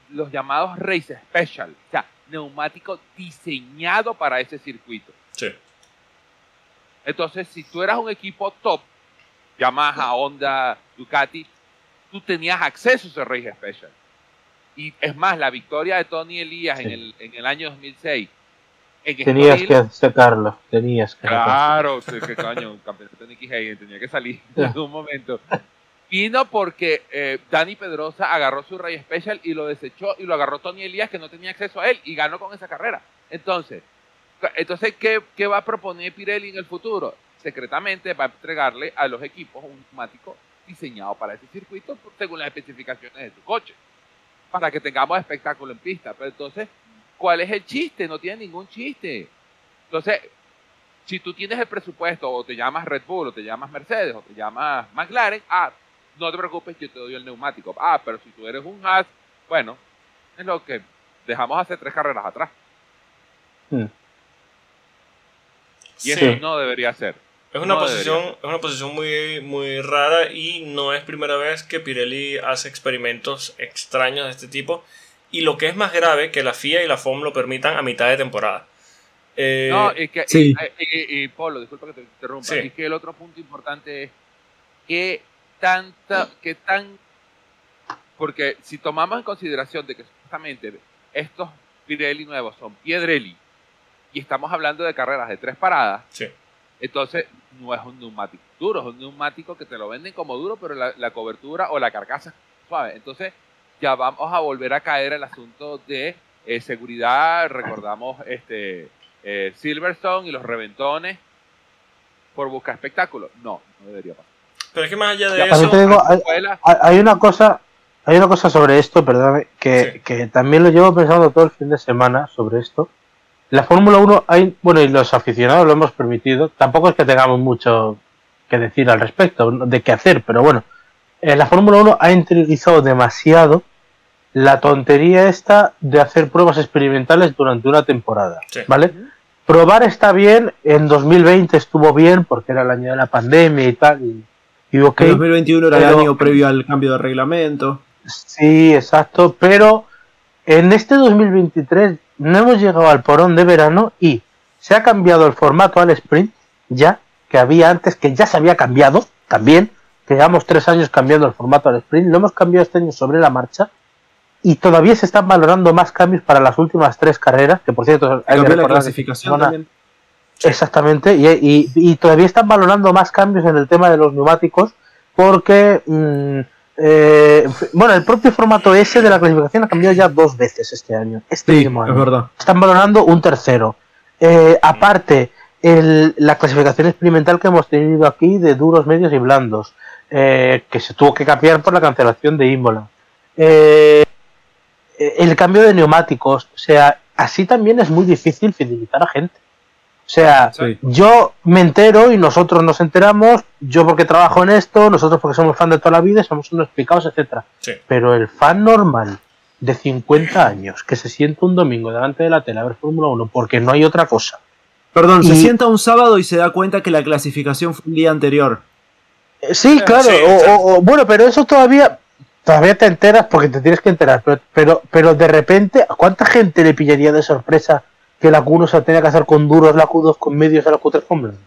los llamados Race Special, o sea, neumático diseñado para ese circuito. Sí. Entonces, si tú eras un equipo top, Yamaha, Honda, Ducati, tú tenías acceso a ese Race Special. Y es más, la victoria de Tony Elías en, el, en el año 2006. En Tenías Estoril, que sacarlo, tenías que sacarlo. Claro, sí, que coño, un campeonato de Nicky Hayden tenía que salir en algún momento. Vino porque eh, Dani Pedrosa agarró su Ray Special y lo desechó y lo agarró Tony Elías que no tenía acceso a él y ganó con esa carrera. Entonces, entonces ¿qué, qué va a proponer Pirelli en el futuro? Secretamente va a entregarle a los equipos un neumático diseñado para ese circuito según las especificaciones de tu coche, para que tengamos espectáculo en pista. Pero entonces, ¿cuál es el chiste? No tiene ningún chiste. Entonces, si tú tienes el presupuesto o te llamas Red Bull o te llamas Mercedes o te llamas McLaren, ah, no te preocupes, yo te doy el neumático. Ah, pero si tú eres un Haas, bueno, es lo que dejamos hace tres carreras atrás. Mm. Y eso Sí. no debería ser. Es una No posición, debería. es una posición muy, muy rara y no es primera vez que Pirelli hace experimentos extraños de este tipo. Y lo que es más grave, que la FIA y la FOM lo permitan a mitad de temporada. Eh, No, y que, sí. y, y- y, Polo, disculpa que te interrumpa, Sí. y que el otro punto importante es que tanta, que tan, porque si tomamos en consideración de que supuestamente estos Pirelli nuevos son Piedrelli y estamos hablando de carreras de tres paradas, sí. entonces no es un neumático duro, es un neumático que te lo venden como duro, pero la, la cobertura o la carcasa es suave. Entonces ya vamos a volver a caer el asunto de eh, seguridad, recordamos este eh, Silverstone y los reventones por buscar espectáculo. No, no debería pasar. Pero es que más allá de eso, digo, hay, Escuela, hay- hay una cosa, hay una cosa sobre esto, perdóname, que, Sí. que también lo llevo pensando todo el fin de semana sobre esto. La Fórmula 1 hay, bueno, y los aficionados lo hemos permitido, tampoco es que tengamos mucho que decir al respecto de qué hacer, pero bueno, eh, la Fórmula 1 ha interiorizado demasiado la tontería esta de hacer pruebas experimentales durante una temporada, Sí. ¿vale? Probar está bien, en 2020 estuvo bien porque era el año de la pandemia y tal, y, y ok. El 2021 era el año previo al cambio de reglamento. Sí, exacto, pero en este 2023 no hemos llegado al porón de verano y se ha cambiado el formato al sprint, ya, que había antes, que ya se había cambiado también, llevamos tres años cambiando el formato al sprint, lo hemos cambiado este año sobre la marcha y todavía se están valorando más cambios para las últimas tres carreras, que por cierto hay que la clasificación también. Sí. Exactamente, y, y- y todavía están valorando más cambios en el tema de los neumáticos porque, mm, eh, bueno, el propio formato S de la clasificación ha cambiado ya dos veces este año. Este Sí, mismo es año. verdad. Están valorando un tercero. Eh, aparte, el- la clasificación experimental que hemos tenido aquí de duros, medios y blandos, eh, que se tuvo que cambiar por la cancelación de Imola. Eh, el cambio de neumáticos, o sea, así también es muy difícil fidelizar a gente. O sea, Sí. yo me entero y nosotros nos enteramos, yo porque trabajo en esto, nosotros porque somos fan de toda la vida, somos unos picados, etcétera. Sí. Pero el fan normal de 50 años que se sienta un domingo delante de la tele a ver Fórmula 1 porque no hay otra cosa. Perdón, se sienta un sábado y se da cuenta que la clasificación fue un día anterior. Eh, Sí, Eh, claro, sí, o- sí. o- o- bueno, pero eso todavía todavía te enteras porque te tienes que enterar, pero, pero, pero de repente, ¿a cuánta gente le pillaría de sorpresa que la Q1 se tenía que hacer con duros, la Q2 con medios, a la Q3 con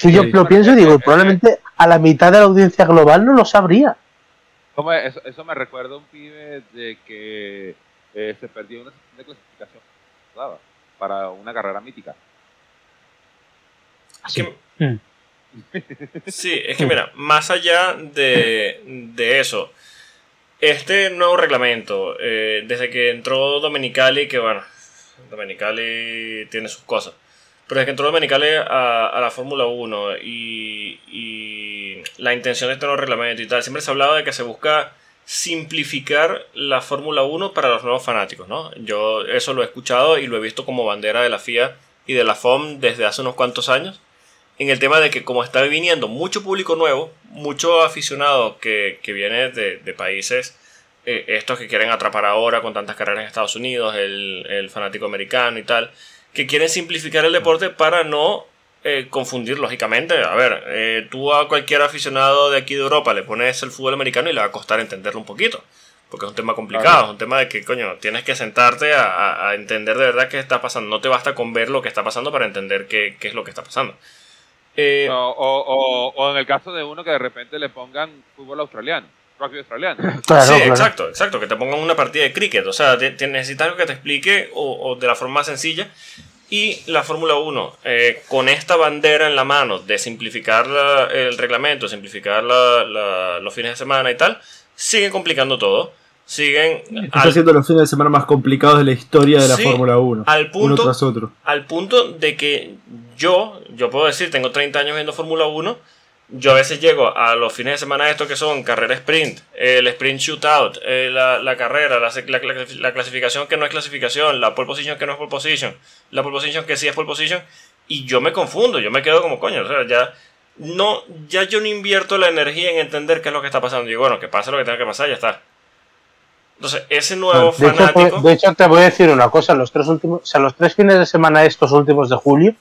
que yo Sí. lo pienso y digo, probablemente a la mitad de la audiencia global no lo sabría. ¿Cómo es? Eso, eso me recuerda a un pibe de que eh, se perdió una sesión de clasificación para una carrera mítica. Es que- Mm. Sí, es que mira, más allá de, de eso, este nuevo reglamento, eh, desde que entró Domenicali, que bueno, Domenicali tiene sus cosas, pero desde que entró Domenicali a, la Fórmula 1 y, la intención de este nuevo reglamento y tal, siempre se ha hablado de que se busca simplificar la Fórmula 1 para los nuevos fanáticos, ¿no? Yo eso lo he escuchado y lo he visto como bandera de la FIA y de la FOM desde hace unos cuantos años, en el tema de que como está viniendo mucho público nuevo, mucho aficionado que, viene de países, eh, estos que quieren atrapar ahora con tantas carreras en Estados Unidos, el, el fanático americano y tal, que quieren simplificar el deporte para no eh, confundir, lógicamente. A ver, eh, tú a cualquier aficionado de aquí de Europa le pones el fútbol americano y le va a costar entenderlo un poquito. Porque es un tema complicado, Claro. es un tema de que, coño, tienes que sentarte a, a- entender de verdad qué está pasando. No te basta con ver lo que está pasando para entender qué, qué es lo que está pasando. Eh, O, o- o- o en el caso de uno que de repente le pongan fútbol australiano, rugby australiano. Claro, sí, claro. exacto, exacto, que te pongan una partida de cricket. O sea, te- te necesitas algo que te explique o, o de la forma más sencilla. Y la Fórmula 1, eh, con esta bandera en la mano de simplificar la- el reglamento, simplificar la- la- los fines de semana y tal, siguen complicando todo. Siguen Está al, haciendo los fines de semana más complicados de la historia de la Sí, Fórmula 1. al Uno punto tras otro. al punto de que yo, yo puedo decir, tengo 30 años viendo Fórmula 1, yo a veces llego a los fines de semana estos que son carrera sprint, el sprint shootout, eh, la, la carrera, la, la- la- la clasificación que no es clasificación, la pole position que no es pole position, la pole position que sí es pole position, y yo me confundo, yo me quedo como coño, o sea, ya no, ya yo no invierto la energía en entender qué es lo que está pasando, y bueno, que pase lo que tenga que pasar, ya está. Entonces, ese nuevo De hecho, fanático... de hecho, te voy a decir una cosa, los tres últimos, o sea, los tres fines de semana estos últimos de julio,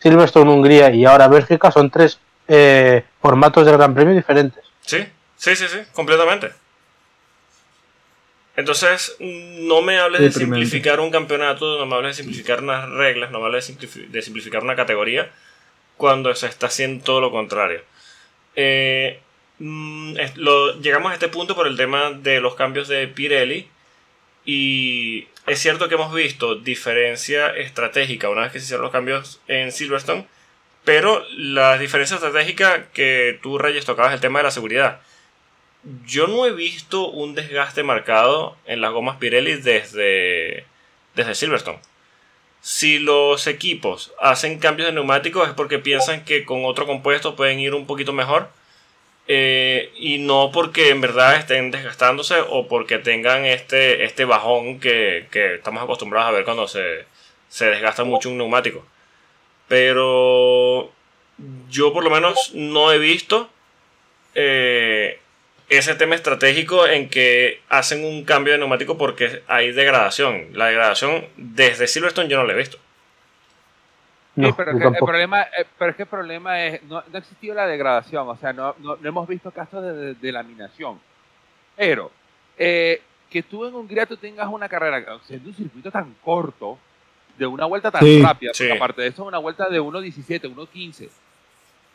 Silverstone, Hungría y ahora Bélgica son tres eh, formatos del Gran Premio diferentes. Sí, sí, sí, sí, completamente. Entonces, no me hables de simplificar un campeonato, no me hables de simplificar unas reglas, no me hables de, simplifi- de simplificar una categoría, cuando se está haciendo todo lo contrario. Eh, mm, lo- llegamos a este punto por el tema de los cambios de Pirelli. Y es cierto que hemos visto diferencia estratégica una vez que se hicieron los cambios en Silverstone, pero la diferencia estratégica que tú, Reyes, tocabas el tema de la seguridad. Yo no he visto un desgaste marcado en las gomas Pirelli desde, desde Silverstone. Si los equipos hacen cambios de neumáticos es porque piensan que con otro compuesto pueden ir un poquito mejor. eh, y no porque en verdad estén desgastándose o porque tengan este, este bajón que, que estamos acostumbrados a ver cuando se, se desgasta mucho un neumático. Pero yo por lo menos no he visto eh, ese tema estratégico en que hacen un cambio de neumático porque hay degradación. La degradación desde Silverstone yo no la he visto. Sí, No, pero, que el problema, eh, pero es que el problema es, no, no ha existido la degradación, o sea, no, no, no hemos visto casos de, de- de laminación. Pero, eh, que tú en Hungría tú tengas una carrera, siendo un circuito tan corto, de una vuelta tan Sí, rápida, sí. aparte de eso es una vuelta de 1.17, 1.15,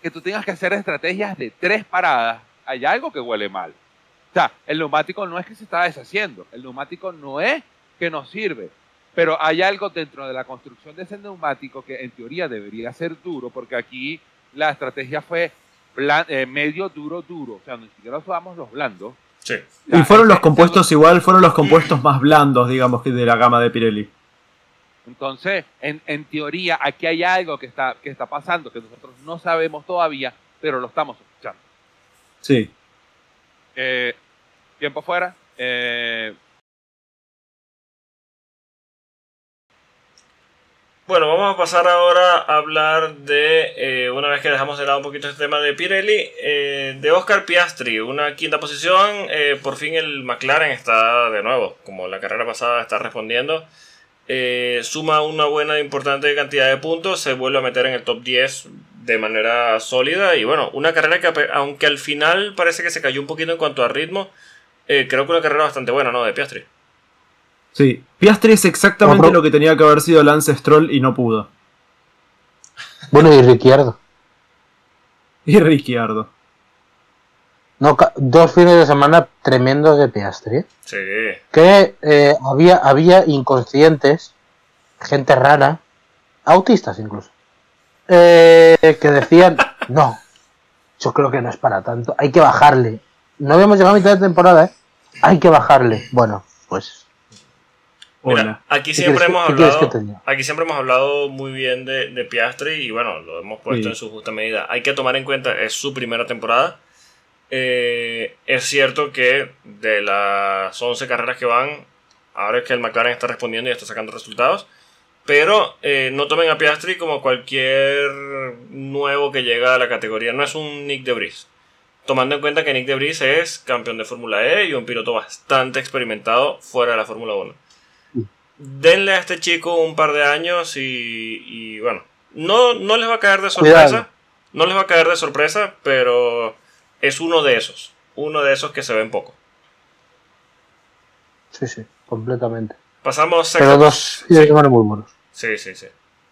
que tú tengas que hacer estrategias de tres paradas, hay algo que huele mal. O sea, el neumático no es que se está deshaciendo, el neumático no es que nos sirve, pero hay algo dentro de la construcción de ese neumático que en teoría debería ser duro, porque aquí la estrategia fue blan- eh, medio duro, duro. O sea, ni siquiera usamos los blandos. Sí. Y fueron los ese- compuestos igual, fueron los compuestos más blandos, digamos, que de la gama de Pirelli. Entonces, en, en teoría, aquí hay algo que está, que está pasando que nosotros no sabemos todavía, pero lo estamos escuchando. Sí. Eh, tiempo fuera. Eh, Bueno, vamos a pasar ahora a hablar de, eh, una vez que dejamos de lado un poquito este tema de Pirelli, eh, de Oscar Piastri, una quinta posición, eh, por fin el McLaren está de nuevo, como la carrera pasada está respondiendo, eh, suma una buena e importante cantidad de puntos, se vuelve a meter en el top 10 de manera sólida y bueno, una carrera que aunque al final parece que se cayó un poquito en cuanto a ritmo, eh, creo que una carrera bastante buena, ¿no? De Piastri. Sí. Piastri es exactamente lo que tenía que haber sido Lance Stroll y no pudo. Bueno, y Ricciardo. Y Ricciardo. No, dos fines de semana tremendos de Piastri. Sí, Que eh, había, había inconscientes, gente rara, autistas incluso, eh, que decían, no, yo creo que no es para tanto, hay que bajarle. No habíamos llegado a mitad de temporada, ¿eh? hay que bajarle. Bueno, pues Mira, aquí ¿Qué siempre hemos hablado. Aquí siempre hemos hablado muy bien de, de Piastri y bueno, lo hemos puesto Sí. en su justa medida. Hay que tomar en cuenta, es su primera temporada. Eh, es cierto que de las 11 carreras que van, ahora es que el McLaren está respondiendo y está sacando resultados. Pero eh, no tomen a Piastri como cualquier nuevo que llega a la categoría. No es un Nick de Vries. Tomando en cuenta que Nick de Vries es campeón de Fórmula E y un piloto bastante experimentado fuera de la Fórmula 1 denle a este chico un par de años y, y, bueno, no, no les va a caer de sorpresa, Cuidado. no les va a caer de sorpresa, pero es uno de esos, uno de esos que se ven poco. sí, sí, completamente. Pasamos Pero sexta, dos fines de semana muy buenos. sí, sí, sí.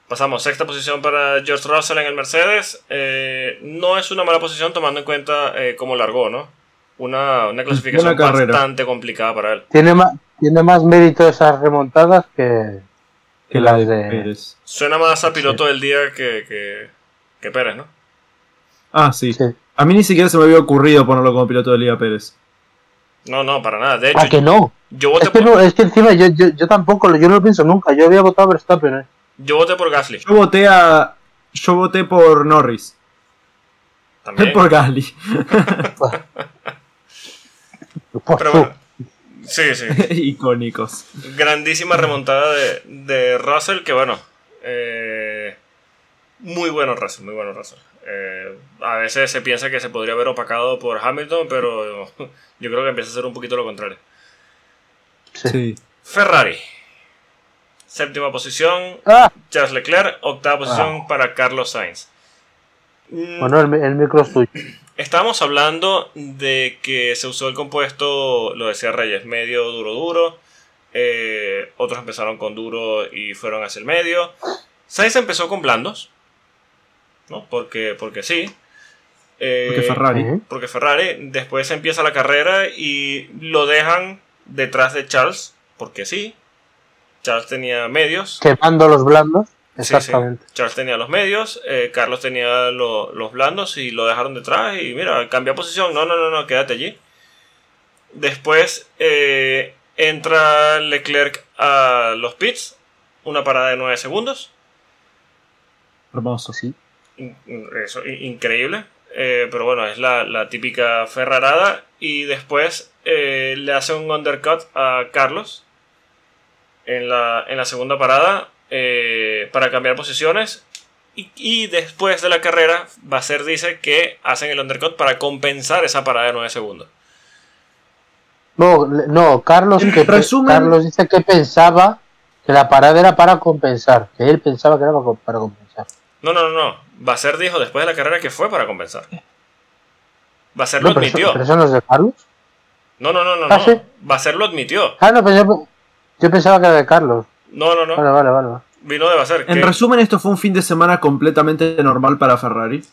Pasamos sexta posición para George Russell en el Mercedes. Eh, no es una mala posición tomando en cuenta eh, cómo largó, ¿no? Una, una clasificación bastante complicada para él. Tiene más, tiene más mérito esas remontadas que, que Que la las de. Pérez. Suena más a piloto del día que, que, que Pérez, ¿no? Ah, sí. Sí. A mí ni siquiera se me había ocurrido ponerlo como piloto de Liga Pérez. No, no, para nada. De hecho, ¿A que no? yo voté Es que, por, no, es que encima yo, yo, yo tampoco, yo no lo pienso nunca. Yo había votado a Verstappen. ¿eh? yo voté por Gasly. Yo voté a. Yo voté por Norris. También. Por Gasly. Por Pero bueno, sí, sí. Icónicos. Grandísima remontada de, de Russell, que bueno. eh, muy bueno Russell, muy bueno Russell. Eh, a veces se piensa que se podría haber opacado por Hamilton, pero yo creo que empieza a ser un poquito lo contrario. sí. Ferrari. Séptima posición, Ah, Charles Leclerc. Octava posición para Carlos Sainz. Mm, bueno, el, el micro es tuyo. Estábamos hablando de que se usó el compuesto, lo decía Reyes, medio duro duro. Eh, otros empezaron con duro y fueron hacia el medio. Sainz empezó con blandos, ¿no? Porque, porque sí. Eh, Porque Ferrari. Ujú. porque Ferrari después empieza la carrera y lo dejan detrás de Charles, porque sí. Charles tenía medios. Quemando los blandos. Sí, sí. Exactamente. Charles tenía los medios, eh, Carlos tenía lo- los blandos y lo dejaron detrás y mira, cambia posición, no, no, no, no, quédate allí. Después eh, entra Leclerc a los pits, una parada de 9 segundos, Hermoso. Sí. Eso, increíble, eh, pero bueno, es la, la típica ferrarada y después eh, le hace un undercut a Carlos en la, en la segunda parada eh, para cambiar posiciones y, y después de la carrera Basser dice que hacen el undercut para compensar esa parada de 9 segundos. No, no, Carlos, que resumen- Carlos dice que pensaba que la parada era para compensar. Que él pensaba que era para, para compensar. No, no, no, no. Basser dijo después de la carrera que fue para compensar. Basser lo No, eso, admitió. pero eso no es de Carlos. No, no, no, no. ¿Ah, no. sí? Basser lo admitió. Ah, no, yo, yo pensaba que era de Carlos. No, no, no. Vale, vale, vale. Vino de Basser. En que- resumen, esto fue un fin de semana completamente normal para Ferrari.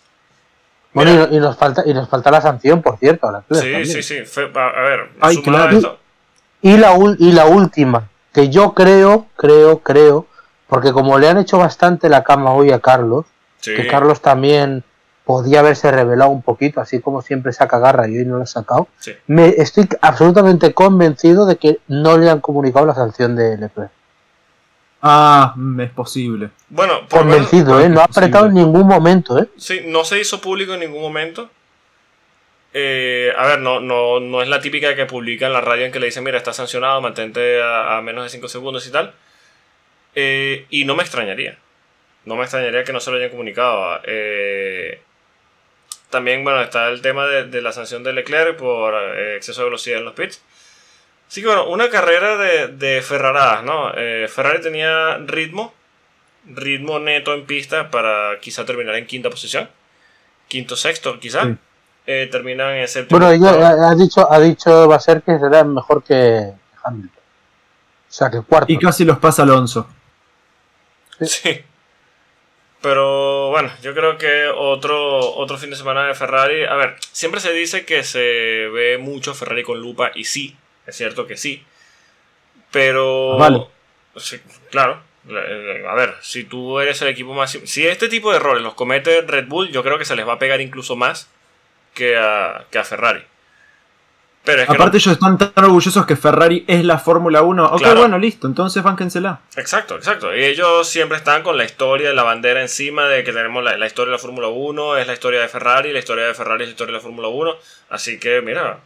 Bueno, Mira. y, y nos falta, y nos falta la sanción, por cierto. a la Leclerc Sí, también. sí, sí. Fue- a, ver, Ay, claro. esto- Y la, ul- y la última, que yo creo, creo, creo, porque como le han hecho bastante la cama hoy a Carlos, sí. que Carlos también podía haberse revelado un poquito, así como siempre saca garra y hoy no lo ha sacado, Sí. me estoy absolutamente convencido de que no le han comunicado la sanción de Leclerc. Ah, mm, es posible. Bueno, por menos- Convencido, ¿eh? No ha apretado en ningún momento, ¿eh? sí, no se hizo público en ningún momento. Eh, a ver, no, no, no es la típica que publica en la radio en que le dicen, mira, está sancionado, mantente a, a menos de 5 segundos y tal. Eh, y no me extrañaría. No me extrañaría que no se lo hayan comunicado. Eh, también, bueno, está el tema de, de la sanción de Leclerc por eh, exceso de velocidad en los pits. Así que bueno, una carrera de, de Ferraradas, ¿no? Eh, Ferrari tenía ritmo, ritmo neto en pista para quizá terminar en quinta posición. Quinto, sexto, quizá. Sí. Eh, terminan en séptimo. Bueno, ella ha dicho, ha dicho va a ser que será mejor que Hamilton. O sea, que cuarto. Y casi los pasa Alonso. Sí. Pero bueno, yo creo que otro, otro fin de semana de Ferrari. A ver, siempre se dice que se ve mucho Ferrari con lupa y sí, es cierto que sí. Pero. Vale. Sí, claro. A ver, si tú eres el equipo más. Si este tipo de errores los comete Red Bull, yo creo que se les va a pegar incluso más que a, que a Ferrari. Pero es que Aparte ellos están tan orgullosos que Ferrari es la Fórmula 1. Ok, Claro. bueno, listo, entonces bánquensela. no- Exacto, exacto. Y ellos siempre están con la historia, la bandera encima de que tenemos la, la historia de la Fórmula 1, es la historia de Ferrari, la historia de Ferrari es la historia de la Fórmula 1. Así que, mira,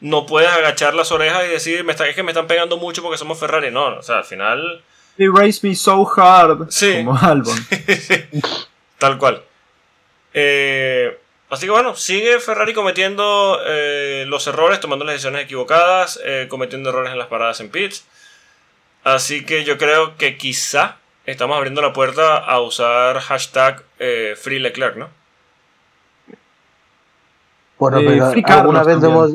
no puedes agachar las orejas y decir, me está, es que me están pegando mucho porque somos Ferrari. No, o sea, al final They race me so hard. Sí. Como Albon. Tal cual. Eh, así que bueno, sigue Ferrari cometiendo eh, los errores, tomando las decisiones equivocadas, eh, cometiendo errores en las paradas en pits. Así que yo creo que quizá estamos abriendo la puerta a usar hashtag eh, Free Leclerc, ¿no? Bueno, Eh, pero ¿alguna vez, lo hemos,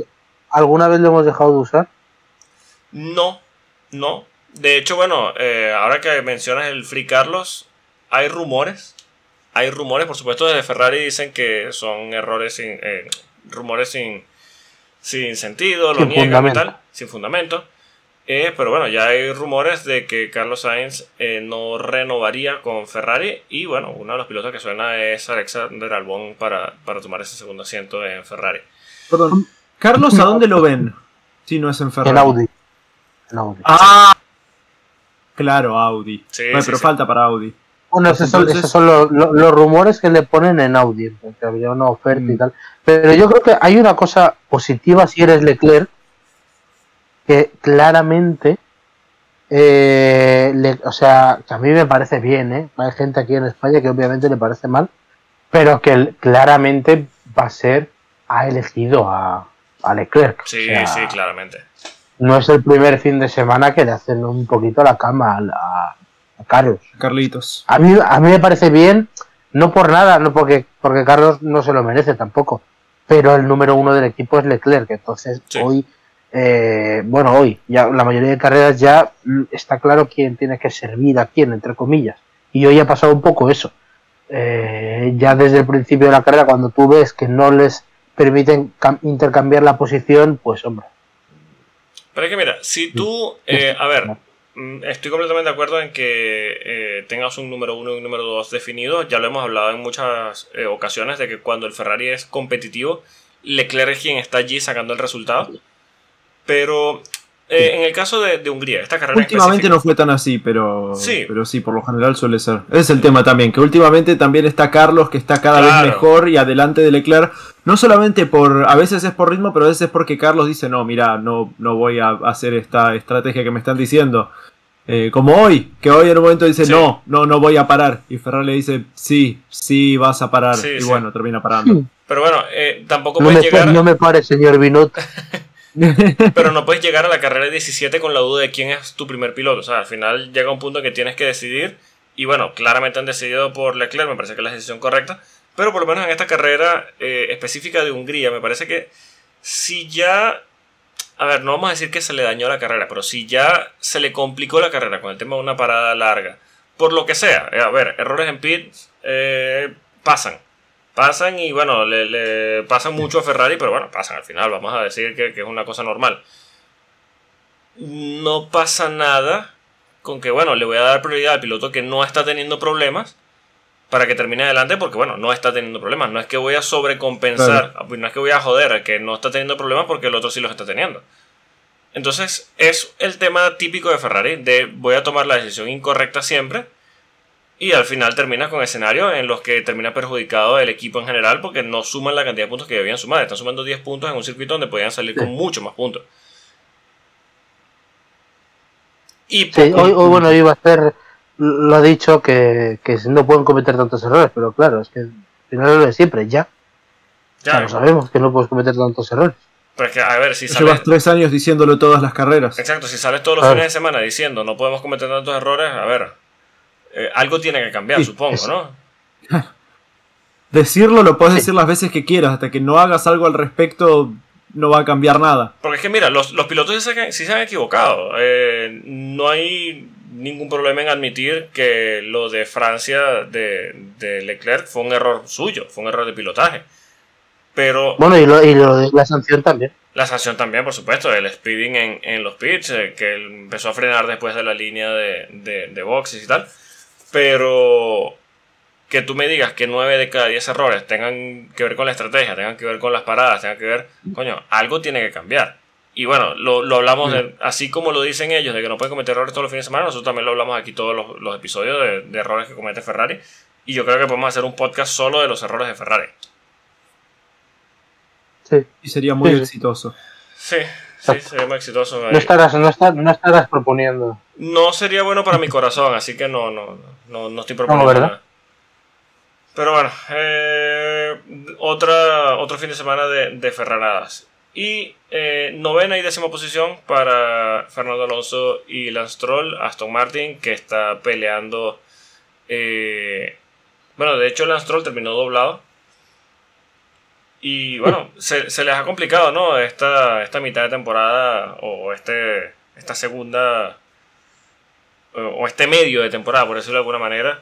¿alguna vez lo hemos dejado de usar? No, no. De hecho, bueno, eh, ahora que mencionas el Free Carlos, hay rumores. Hay rumores, por supuesto, desde Ferrari dicen que son errores sin. eh, rumores sin, sin sentido, lo Sin niegan y fundamento. tal, sin fundamento. Eh, pero bueno, ya hay rumores de que Carlos Sainz eh, no renovaría con Ferrari. Y bueno, uno de los pilotos que suena es Alexander Albon para, para tomar ese segundo asiento en Ferrari. Perdón. Carlos, ¿a dónde lo ven? Si no es en Ferrari. En Audi. En Audi. Ah, claro, Audi. Sí, Bueno, sí, pero sí. falta para Audi. Bueno, esos son, Entonces- esos son los, los- los rumores que le ponen en Audi, que habría una oferta y Mm. tal. Pero yo creo que hay una cosa positiva si eres Leclerc, que claramente, eh, le- o sea, que a mí me parece bien, ¿eh? Hay gente aquí en España que obviamente le parece mal, pero que claramente va a ser, ha elegido a, a Leclerc. O Sí, sea, sí, claramente. No es el primer fin de semana que le hacen un poquito la cama a, a- a Carlos. Carlitos. A mí, a mí me parece bien, no por nada, no porque, porque Carlos no se lo merece tampoco, pero el número uno del equipo es Leclerc, entonces Sí. hoy, eh, bueno, hoy, ya la mayoría de carreras ya mm, está claro quién tiene que servir a quién, entre comillas, y hoy ha pasado un poco eso. Eh, ya desde el principio de la carrera, cuando tú ves que no les permiten cam- intercambiar la posición, pues hombre, Pero es que mira, si tú, eh, a ver, estoy completamente de acuerdo en que eh, tengas un número uno y un número dos definido. Ya lo hemos hablado en muchas eh, ocasiones de que cuando el Ferrari es competitivo, Leclerc es quien está allí sacando el resultado. Pero eh, en el caso de, de Hungría, esta carrera en Últimamente no fue tan así, pero Sí. pero sí, por lo general suele ser. Ese es el tema también, que últimamente también está Carlos, que está cada Claro. vez mejor y adelante de Leclerc. No solamente por, a veces es por ritmo, pero a veces es porque Carlos dice, no, mira, no, no voy a hacer esta estrategia que me están diciendo. Eh, como hoy, que hoy en un momento dice, Sí. no, no, no voy a parar. Y Ferrari le dice, sí, sí, vas a parar. Sí, y sí. bueno, termina parando. Pero bueno, eh, tampoco no me, puedes llegar, no me pare, señor Binot. pero no puedes llegar a la carrera 17 con la duda de quién es tu primer piloto. O sea, al final llega un punto en que tienes que decidir. Y bueno, claramente han decidido por Leclerc, me parece que es la decisión correcta. Pero por lo menos en esta carrera eh, específica de Hungría, me parece que si ya. A ver, no vamos a decir que se le dañó la carrera, pero si ya se le complicó la carrera con el tema de una parada larga, por lo que sea, eh, a ver, errores en pits eh, pasan. Pasan y bueno, le, le pasan mucho a Ferrari, pero bueno, pasan al final, vamos a decir que, que es una cosa normal. No pasa nada con que, bueno, le voy a dar prioridad al piloto que no está teniendo problemas para que termine adelante, porque bueno, no está teniendo problemas. No es que voy a sobrecompensar, no es que voy a joder al que no está teniendo problemas porque el otro sí los está teniendo. Entonces, es el tema típico de Ferrari, de voy a tomar la decisión incorrecta siempre. Y al final terminas con escenarios en los que termina perjudicado el equipo en general porque no suman la cantidad de puntos que debían sumar. Están sumando 10 puntos en un circuito donde podían salir con mucho más puntos. Y Sí, hoy, hoy, bueno, iba a ser, lo ha dicho que, que no pueden cometer tantos errores, pero claro, es que al final es lo de siempre, ya. ya, lo sabemos que no puedes cometer tantos errores. pero es que, a ver, si sales, Llevas tres años diciéndolo todas las carreras. exacto, si sales todos los Claro. fines de semana diciendo no podemos cometer tantos errores, a ver, eh, algo tiene que cambiar, Sí, supongo, es- ¿no? Decirlo lo puedes decir las veces que quieras, hasta que no hagas algo al respecto no va a cambiar nada. Porque es que mira, los, los pilotos sí se, han- sí se han equivocado. Eh, no hay ningún problema en admitir que lo de Francia de, de Leclerc fue un error suyo, fue un error de pilotaje. Pero Bueno, y, lo, y lo de la sanción también. la sanción también, por supuesto, el speeding en, en los pits, eh, que él empezó a frenar después de la línea de, de, de boxes y tal. Pero que tú me digas que 9 de cada 10 errores tengan que ver con la estrategia, tengan que ver con las paradas, tengan que ver, coño, algo tiene que cambiar. Y bueno, lo, lo hablamos, de, así como lo dicen ellos, de que no pueden cometer errores todos los fines de semana, nosotros también lo hablamos aquí todos los, los episodios de, de errores que comete Ferrari. Y yo creo que podemos hacer un podcast solo de los errores de Ferrari. Sí. Y sería muy sí. exitoso. Sí, sí, sería muy exitoso. No estarás, no, estar- no estarás proponiendo. No sería bueno para mi corazón, así que no, no, no, no estoy No, proponiendo ¿verdad? nada. Pero bueno, eh, otra, otro fin de semana de, de Ferraradas. Y eh, novena y décima posición para Fernando Alonso y Lance Stroll, Aston Martin, que está peleando. eh, bueno, de hecho, Lance Stroll terminó doblado. Y bueno, se, les ha complicado, ¿no? Esta, esta mitad de temporada o este, esta segunda o este medio de temporada, por decirlo de alguna manera,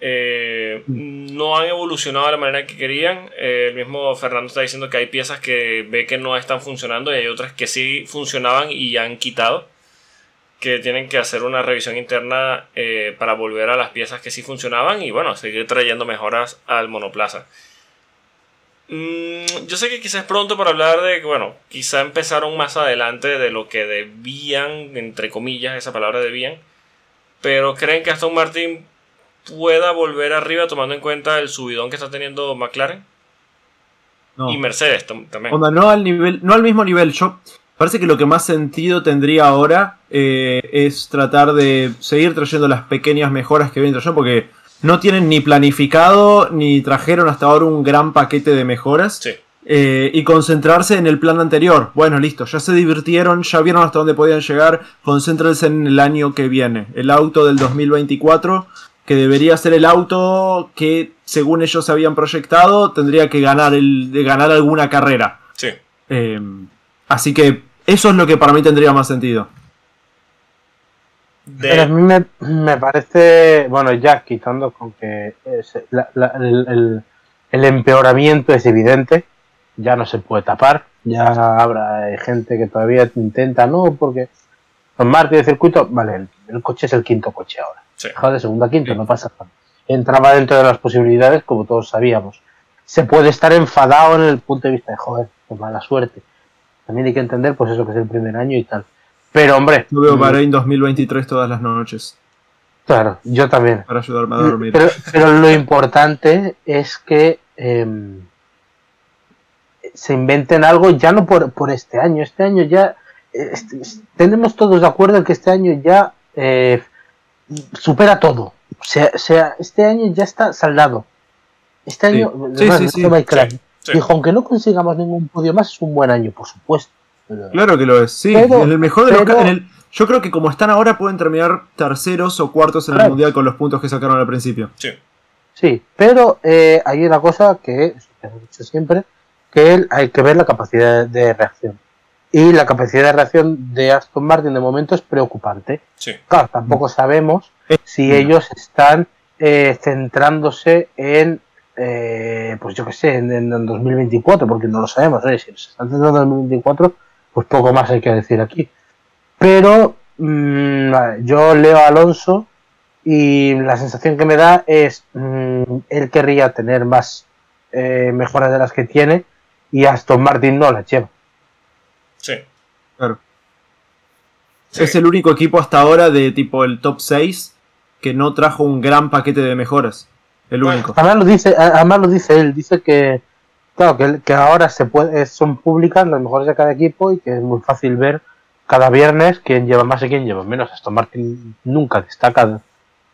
eh, no han evolucionado de la manera que querían. Eh, el mismo Fernando está diciendo que hay piezas que ve que no están funcionando y hay otras que sí funcionaban y han quitado. Que tienen que hacer una revisión interna eh, para volver a las piezas que sí funcionaban y bueno, seguir trayendo mejoras al monoplaza. Mm, yo sé que quizás es pronto para hablar de que, bueno, quizá empezaron más adelante de lo que debían, entre comillas, esa palabra debían. Pero creen que Aston Martin pueda volver arriba tomando en cuenta el subidón que está teniendo McLaren No. y Mercedes tam- también. Onda, no al nivel, no al mismo nivel. Yo parece que lo que más sentido tendría ahora eh, es tratar de seguir trayendo las pequeñas mejoras que vienen trayendo, porque no tienen ni planificado ni trajeron hasta ahora un gran paquete de mejoras. Sí, eh, y concentrarse en el plan anterior. Bueno, listo, ya se divirtieron, ya vieron hasta dónde podían llegar, concéntrense en el año que viene, el auto del 2024, que debería ser el auto que, según ellos se habían proyectado, tendría que ganar, el, de ganar alguna carrera. sí. Eh, así que eso es lo que para mí tendría más sentido. De- Pero a mí me, me parece, bueno, ya quitando con que es- la- la- el, el- el empeoramiento es evidente, ya no se puede tapar, ya habrá eh, gente que todavía intenta, no, porque con Martin de circuito, vale, el, el coche es el quinto coche ahora. Sí. Dejado de segunda a quinto, Sí. no pasa nada. Entraba dentro de las posibilidades, como todos sabíamos. Se puede estar enfadado en el punto de vista de, joder, qué mala suerte. También hay que entender, pues eso que es el primer año y tal. Pero, hombre, Yo veo mm, Bahrein 2023 todas las noches claro, yo también. para ayudarme a dormir. Pero, pero lo importante es que em, se inventen algo ya no por, por este año. Este año ya eh, este- tenemos todos de acuerdo en que este año ya eh, supera todo. O sea, o sea, este año ya está saldado. Este año, Sí, Sí, sí. dijo, aunque no consigamos ningún podio más, es un buen año, por supuesto. Pero- Claro que lo es, sí. Pero- en el mejor de los pero- ca- en el- Yo creo que como están ahora pueden terminar terceros o cuartos en el mundial con los puntos que sacaron al principio. sí. Sí, pero eh, hay una cosa que, dicho siempre, que el- hay que ver la capacidad de reacción. Y la capacidad de reacción de Aston Martin de momento es preocupante. sí. Claro, tampoco sabemos si no. ellos están eh, centrándose en, eh, pues yo qué sé, en, en el 2024, porque no lo sabemos. ¿eh? Si se están centrando en el 2024, pues poco más hay que decir aquí. Pero mm, yo leo a Alonso y la sensación que me da es mm, él querría tener más eh, mejoras de las que tiene y Aston Martin no las lleva. sí. Claro. Sí. Es el único equipo hasta ahora de tipo el top 6 que no trajo un gran paquete de mejoras. El Bueno. único. Además lo dice, además lo dice él, dice que claro que, que ahora se puede, son públicas las mejores de cada equipo y que es muy fácil ver cada viernes quién lleva más y quién lleva menos. Aston Martin nunca destaca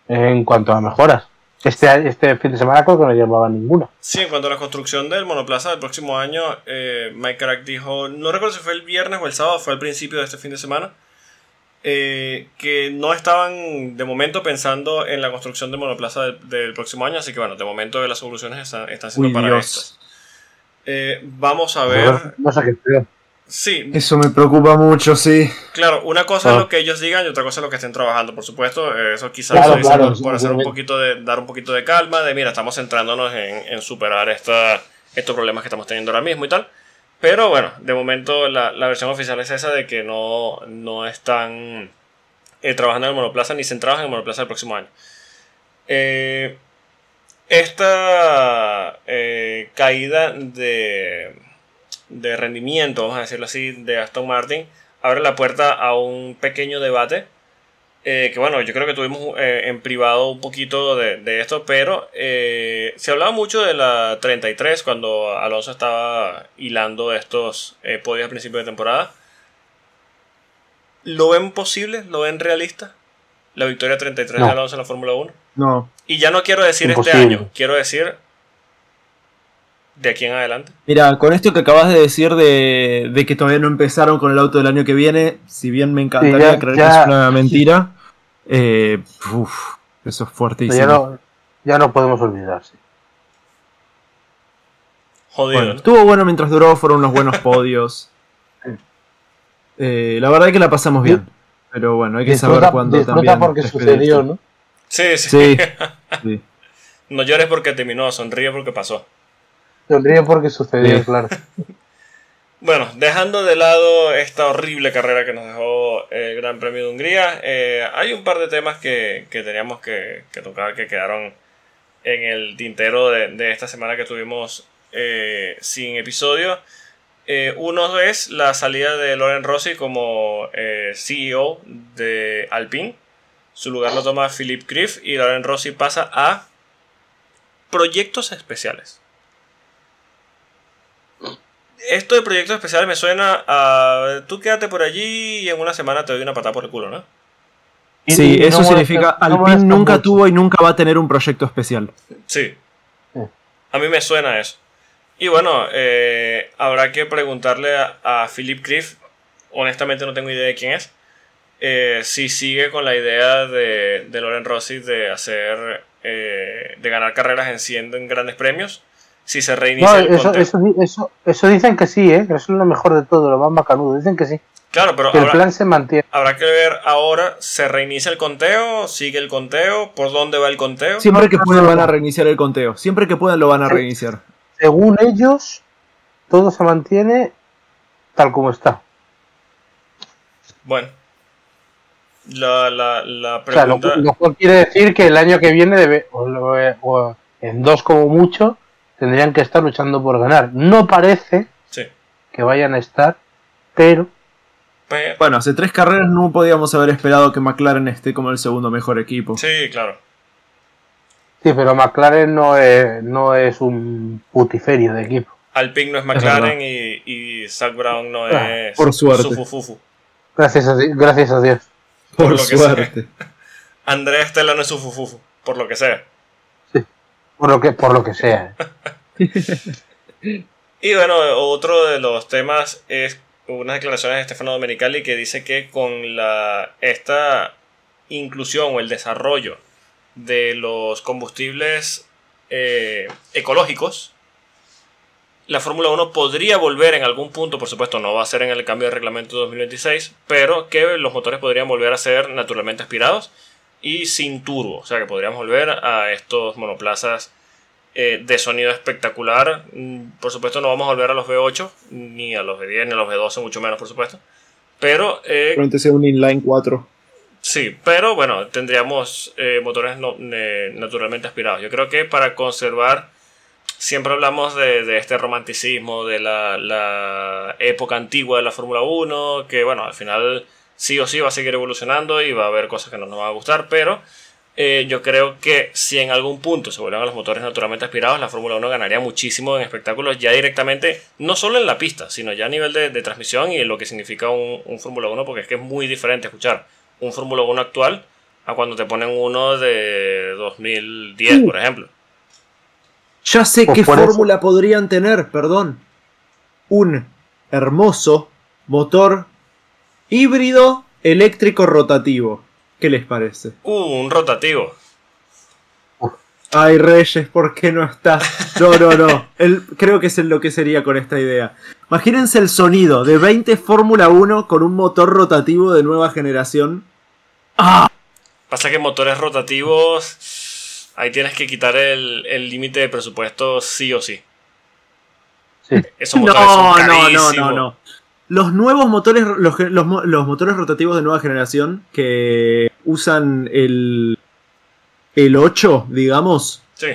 en cuanto a mejoras. Este, este fin de semana creo que no llevaba ninguna. Sí, en cuanto a la construcción del monoplaza del próximo año, eh, Mike Crack dijo, no recuerdo si fue el viernes o el sábado, fue al principio de este fin de semana, eh, que no estaban de momento pensando en la construcción del monoplaza del, del próximo año, así que bueno, de momento las soluciones están, están siendo Uy, para Dios. Eh, vamos a ver. Sé qué creo. Sí, Eso me preocupa mucho, sí. Claro, una cosa es Ah. lo que ellos digan y otra cosa es lo que estén trabajando, por supuesto. Eh, Eso quizás Claro, claro, por, por hacer un poquito de, dar un poquito de calma, de mira, estamos centrándonos en, en superar esta, estos problemas que estamos teniendo ahora mismo y tal. Pero bueno, de momento la, la versión oficial es esa de que no, no están eh, trabajando en el monoplaza ni centrados en el monoplaza del próximo año. Eh, esta caída de, de rendimiento, vamos a decirlo así, de Aston Martin abre la puerta a un pequeño debate. eh, que bueno, yo creo que tuvimos eh, en privado un poquito de, de esto, pero eh, se hablaba mucho de la 33 cuando Alonso estaba hilando estos eh, podios a principio de temporada. ¿Lo ven posible? ¿Lo ven realista? La victoria 33 No. de Alonso en la Fórmula 1. No. Y ya no quiero decir este Imposible. año, quiero decir de aquí en adelante. Mira, con esto que acabas de decir de, de que todavía no empezaron con el auto del año que viene, si bien me encantaría ya- creer ya- que es una mentira, eh, uf, eso es fuertísimo. Ya no, ya no podemos olvidarse. Jodido, Bueno, ¿no? estuvo bueno mientras duró, fueron unos buenos podios. Eh, la verdad es que la pasamos bien. Pero bueno, hay que saber cuándo disfruta también. porque sucedió, ¿no? Sí, sí. Sí, sí. No llores porque terminó, sonríe porque pasó. Sonríe porque sucedió, Sí. claro. Bueno, dejando de lado esta horrible carrera que nos dejó el Gran Premio de Hungría, eh, hay un par de temas que, que teníamos que, que tocar que quedaron en el tintero de, de esta semana que tuvimos eh, sin episodio. Eh, uno es la salida de Loren Rossi como CEO de Alpine. Su lugar lo toma Philip Kriff y Loren Rossi pasa a proyectos especiales. Esto de proyectos especiales me suena a. Tú quédate por allí y en una semana te doy una patada por el culo, ¿no? Sí, eso no significa molesta- no nunca mucho. tuvo y nunca va a tener un proyecto especial. Sí. A mí me suena eso. Y bueno, eh, habrá que preguntarle a, a Philip Kriff. Honestamente no tengo idea de quién es. eh, si sigue con la idea de, de Loren Rossi de hacer. eh, de ganar carreras en 100 en grandes premios. Si se No, reinicia el eso, eso, eso, eso dicen que sí, ¿eh? que eso es lo mejor de todo, lo más bacanudo. Dicen que sí, Claro, pero que el habrá, plan se mantiene. habrá que ver ahora. ¿Se reinicia el conteo? ¿Sigue el conteo? ¿Por dónde va el conteo? Siempre que puedan van a reiniciar el conteo. Siempre que puedan lo van a reiniciar. Según ellos, todo se mantiene tal como está. Bueno. La, la, la O sea, lo, pregunta. lo cual quiere decir que el año que viene, debe, o, lo- o en dos como mucho, tendrían que estar luchando por ganar. No parece Sí. que vayan a estar, pero Pe- Bueno, hace tres carreras no podíamos haber esperado que McLaren esté como el segundo mejor equipo. Sí, claro. sí, pero McLaren no es, no es un putiferio de equipo. Alpine no es McLaren y, y Zach Brown no Ah, es por suerte. Sufufufu. Gracias a, gracias a Dios. por Por lo que suerte. Andrea Estela no es Sufufufu, por lo que sea. Por lo que, por lo que sea. Y bueno, otro de los temas es unas declaraciones de Stefano Domenicali que dice que con la esta inclusión o el desarrollo de los combustibles eh, ecológicos, la Fórmula 1 podría volver en algún punto, por supuesto no va a ser en el cambio de reglamento 2026, pero que los motores podrían volver a ser naturalmente aspirados y sin turbo, o sea que podríamos volver a estos monoplazas eh, de sonido espectacular. Mm, Por supuesto, no vamos a volver a los V8, ni a los V10, ni a los V12, mucho menos, por supuesto. Pero, eh, Probablemente sea un inline 4. sí, pero bueno, tendríamos eh, motores no- naturalmente aspirados. Yo creo que para conservar, siempre hablamos de, de este romanticismo, de la, la época antigua de la Fórmula 1, que bueno, al final sí o sí va a seguir evolucionando y va a haber cosas que no nos van a gustar, pero eh, yo creo que si en algún punto se vuelven a los motores naturalmente aspirados, la Fórmula 1 ganaría muchísimo en espectáculos ya directamente, no solo en la pista, sino ya a nivel de, de transmisión y en lo que significa un, un Fórmula 1, porque es que es muy diferente escuchar un Fórmula 1 actual a cuando te ponen uno de 2010, por ejemplo. Ya sé Pues qué fórmula podrían tener, perdón. Un hermoso motor híbrido eléctrico rotativo. ¿Qué les parece? Uh, un rotativo. Ay, Reyes, ¿por qué no está? No, no, no. El- creo que es lo que sería con esta idea. Imagínense el sonido de 20 Fórmula 1 con un motor rotativo de nueva generación. Pasa que motores rotativos, ahí tienes que quitar el el límite de presupuesto sí o sí. Sí. Esos No, motores son no, no, carísimos. no, no. Los nuevos motores, los, los mo- los motores rotativos de nueva generación que usan el, el 8, digamos, Sí,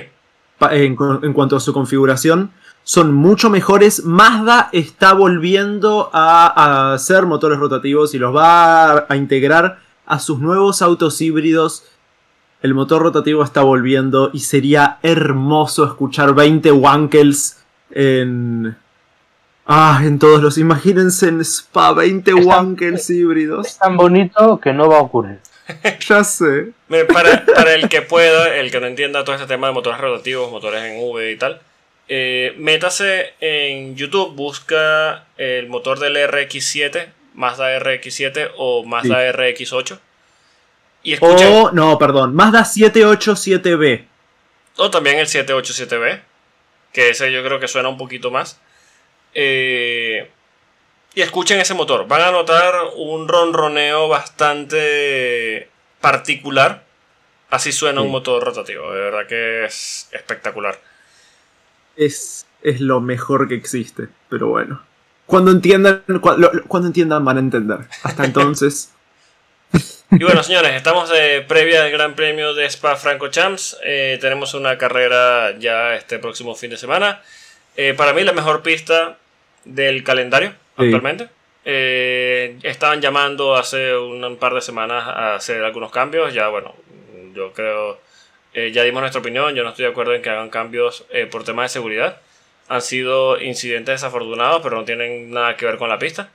en, en cuanto a su configuración son mucho mejores. Mazda está volviendo a, a hacer motores rotativos y los va a, a integrar a sus nuevos autos híbridos. El motor rotativo está volviendo y sería hermoso escuchar 20 wankels en... Ah, en todos los... Imagínense en Spa 20 Está- wankels híbridos. Es tan bonito que no va a ocurrir. Ya sé. Para, para el que pueda, el que no entienda todo este tema de motores rotativos, motores en V y tal, eh, métase en YouTube, busca el motor del RX7, Mazda RX7 o Mazda RX8 y escuchen, O, no, perdón, Mazda 787B. o también el 787B, que ese yo creo que suena un poquito más. Eh, y escuchen ese motor. Van a notar un ronroneo bastante particular. Así suena un motor rotativo. De verdad que es espectacular. Es, es lo mejor que existe, pero bueno. Cuando entiendan, cuando entiendan van a entender. Hasta entonces, Y bueno, señores, estamos de previa del Gran Premio de Spa Francorchamps. Eh, tenemos una carrera ya este próximo fin de semana. Eh, para mí, la mejor pista del calendario Sí. actualmente. Eh, estaban llamando hace un, par de semanas a hacer algunos cambios. Ya, bueno, yo creo. eh, ya dimos nuestra opinión. Yo no estoy de acuerdo en que hagan cambios por temas de seguridad. Han sido incidentes desafortunados, pero no tienen nada que ver con la pista.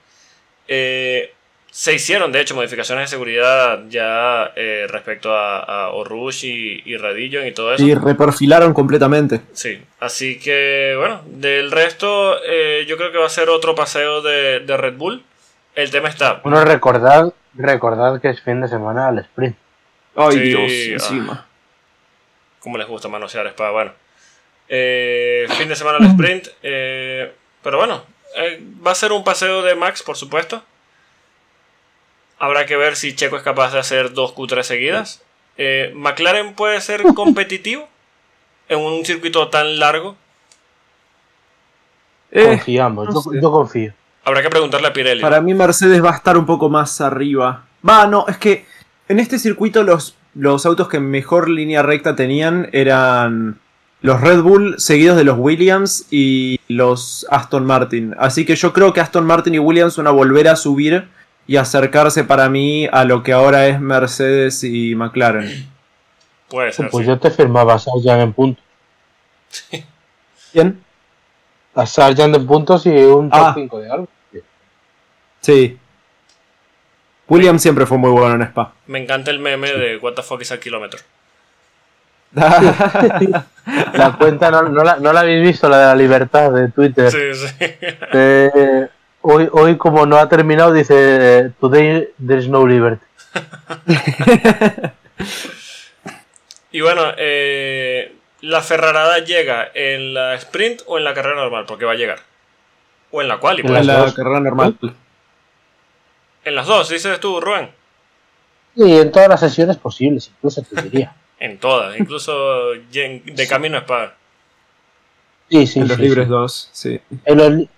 Eh, se hicieron, de hecho, modificaciones de seguridad ya eh, respecto a, a Orush y, y Radillo y todo eso. y reperfilaron completamente. Sí, así que bueno, del resto eh, yo creo que va a ser otro paseo de, de Red Bull. El tema está... Bueno, recordad, recordad que es fin de semana al sprint. Ay, Sí, Dios, ah. encima. ¿Cómo les gusta manosear espada? Bueno, eh, fin de semana al sprint. eh, pero bueno, eh, va a ser un paseo de Max, por supuesto. Habrá que ver si Checo es capaz de hacer dos Q3 seguidas. Eh, McLaren puede ser competitivo en un circuito tan largo. Eh, Confiamos, no yo, sé. yo confío. Habrá que preguntarle a Pirelli. para mí Mercedes va a estar un poco más arriba. Va, no, es que en este circuito los, los autos que mejor línea recta tenían eran los Red Bull seguidos de los Williams y los Aston Martin. Así que yo creo que Aston Martin y Williams van a volver a subir y acercarse para mí a lo que ahora es Mercedes y McLaren. Puede ser. Pues sí. yo te firmaba a Sargent en puntos. ¿Quién? A Sargent en puntos y un top Ah. 5 de algo. Sí. Williams siempre fue muy bueno en Spa. Me encanta el meme de What the fuck is a kilómetro. La cuenta no, no la, no la habéis visto, la de la libertad de Twitter. Sí, sí. Eh, hoy, hoy, como no ha terminado, dice: Today there's no liberty. Y bueno, eh, la Ferrarada llega en la sprint o en la carrera normal, porque va a llegar. O en la quali, En pues. la dos. carrera normal. En las dos, dices tú, Rubén. Y en todas las sesiones posibles, incluso te diría. En todas, incluso de camino a Spa. Sí, sí. en los sí, libres sí. 2, sí. En los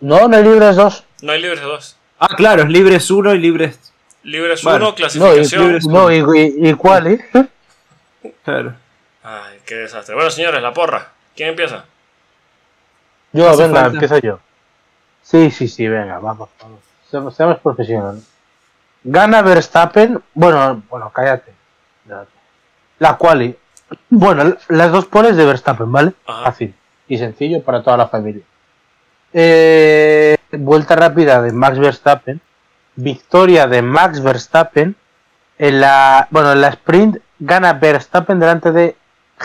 No, no hay libres dos. No hay libres dos. Ah, claro, es libres 1 y libres. Libres Bueno, 1, No, y, clasificación. no, y, y, y quali. Claro. Ay, qué desastre. Bueno, señores, la porra. ¿Quién empieza? Yo, venga, falta. empiezo yo. Sí, sí, sí, venga, vamos, vamos. Seamos, seamos profesionales. Gana Verstappen. Bueno, bueno, cállate. La quali. Bueno, las dos poles de Verstappen, ¿vale? Ajá. Fácil y sencillo para toda la familia. Eh, vuelta rápida de Max Verstappen. Victoria de Max Verstappen. En la, bueno, en la sprint gana Verstappen delante de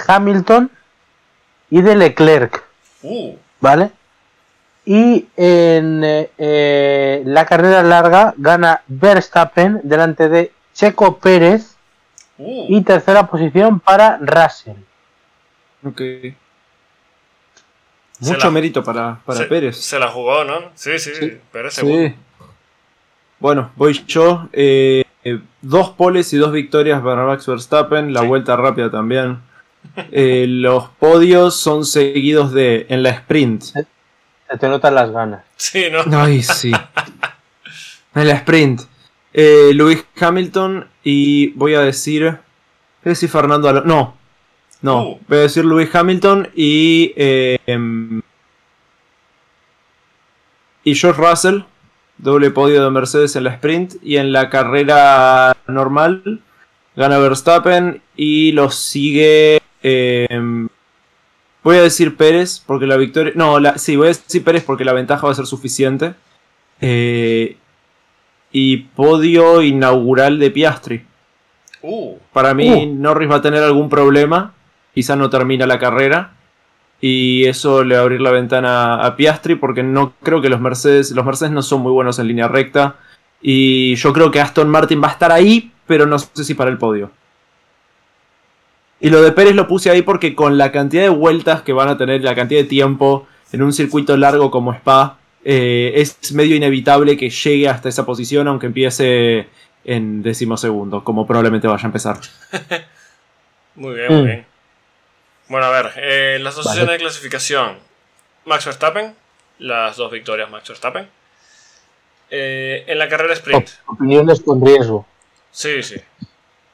Hamilton y de Leclerc. Uh, ¿vale? Y en eh, eh, la carrera larga gana Verstappen delante de Checo Pérez uh. y tercera posición para Russell. Ok. Se Mucho la- mérito para, para se, Pérez. Se la jugó, ¿no? Sí, sí, Sí. Pérez seguro. Sí. Bueno, voy yo. Eh, eh, dos poles y dos victorias para Max Verstappen. La Sí. vuelta rápida también. Eh, los podios son seguidos de en la sprint. Se te notan las ganas. Sí, ¿no? Ay, sí. En la sprint. Eh, Luis Hamilton y voy a decir. A decir Fernando Alonso. No. No, Uh. voy a decir Lewis Hamilton y. eh, y George Russell. Doble podio de Mercedes en la sprint. Y en la carrera normal. Gana Verstappen y lo sigue. em, voy a decir Pérez porque la victoria. No, la, sí, voy a decir Pérez porque la ventaja va a ser suficiente. Eh, y podio inaugural de Piastri. Uh, Para mí, Uh. Norris va a tener algún problema. Quizá no termina la carrera. Y eso le va a abrir la ventana a Piastri. Porque no creo que los Mercedes. Los Mercedes no son muy buenos en línea recta. Y yo creo que Aston Martin va a estar ahí. Pero no sé si para el podio. Y lo de Pérez lo puse ahí porque con la cantidad de vueltas que van a tener, la cantidad de tiempo en un circuito largo como Spa, eh, es medio inevitable que llegue hasta esa posición, aunque empiece en decimosegundo, como probablemente vaya a empezar. muy bien, muy Mm. bien. Bueno, a ver, eh, las dos Vale. sesiones de clasificación. Max Verstappen, las dos victorias Max Verstappen. Eh, en la carrera sprint. Opiniones con riesgo. Sí, sí.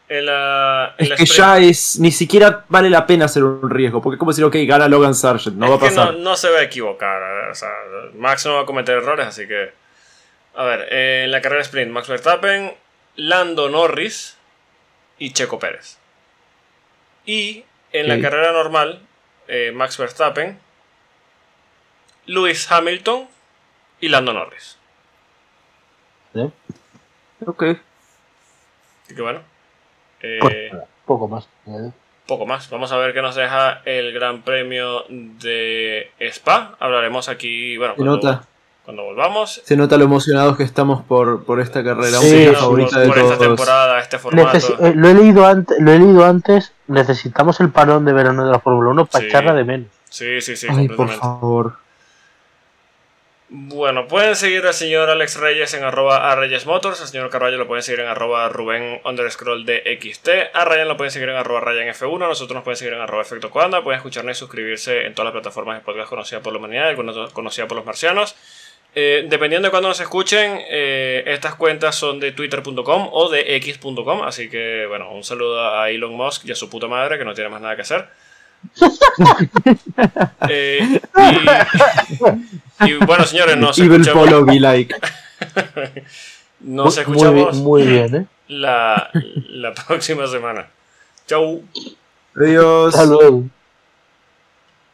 En la, en Es la que sprint- ya es. Ni siquiera vale la pena hacer un riesgo, porque es como decir, ok, gana Logan Sargent, no es va a pasar. no, no se va a equivocar. O sea, Max no va a cometer errores, así que. A ver, eh, en la carrera sprint, Max Verstappen, Lando Norris y Checo Pérez. Y en la carrera normal, eh, Max Verstappen, Lewis Hamilton y Lando Norris. ¿eh? Ok. Así que bueno. eh, Pues poco más. poco más. Vamos a ver qué nos deja el Gran Premio de Spa. Hablaremos aquí, bueno, cuando, nota, cuando volvamos. se nota lo emocionados que estamos por, por esta carrera, Sí, sí, favorita por, de por esta temporada, este formato. Necesi- eh, lo, he leído antes, lo he leído antes. Necesitamos el parón de verano de la Fórmula 1 para Sí. echarla de menos. Sí, sí, sí, Ay, por favor. Bueno, pueden seguir al señor Alex Reyes en arroba a Reyes Motors, al señor Carballo lo pueden seguir en arroba Rubén underscroll de XT, a Ryan lo pueden seguir en arroba Ryan F1, nosotros nos pueden seguir en arroba Efecto Coanda, pueden escucharnos y suscribirse en todas las plataformas de podcast conocidas por la humanidad, algunas conocidas por los marcianos. Eh, dependiendo de cuándo nos escuchen, eh, estas cuentas son de twitter.com o de x.com, así que bueno, un saludo a Elon Musk y a su puta madre que no tiene más nada que hacer. Eh, y, y bueno, señores, nos Evil escuchamos, follow be like. nos Muy- escuchamos Muy bien, muy bien, ¿eh? la, la próxima semana. Chau. Adiós. Hasta luego.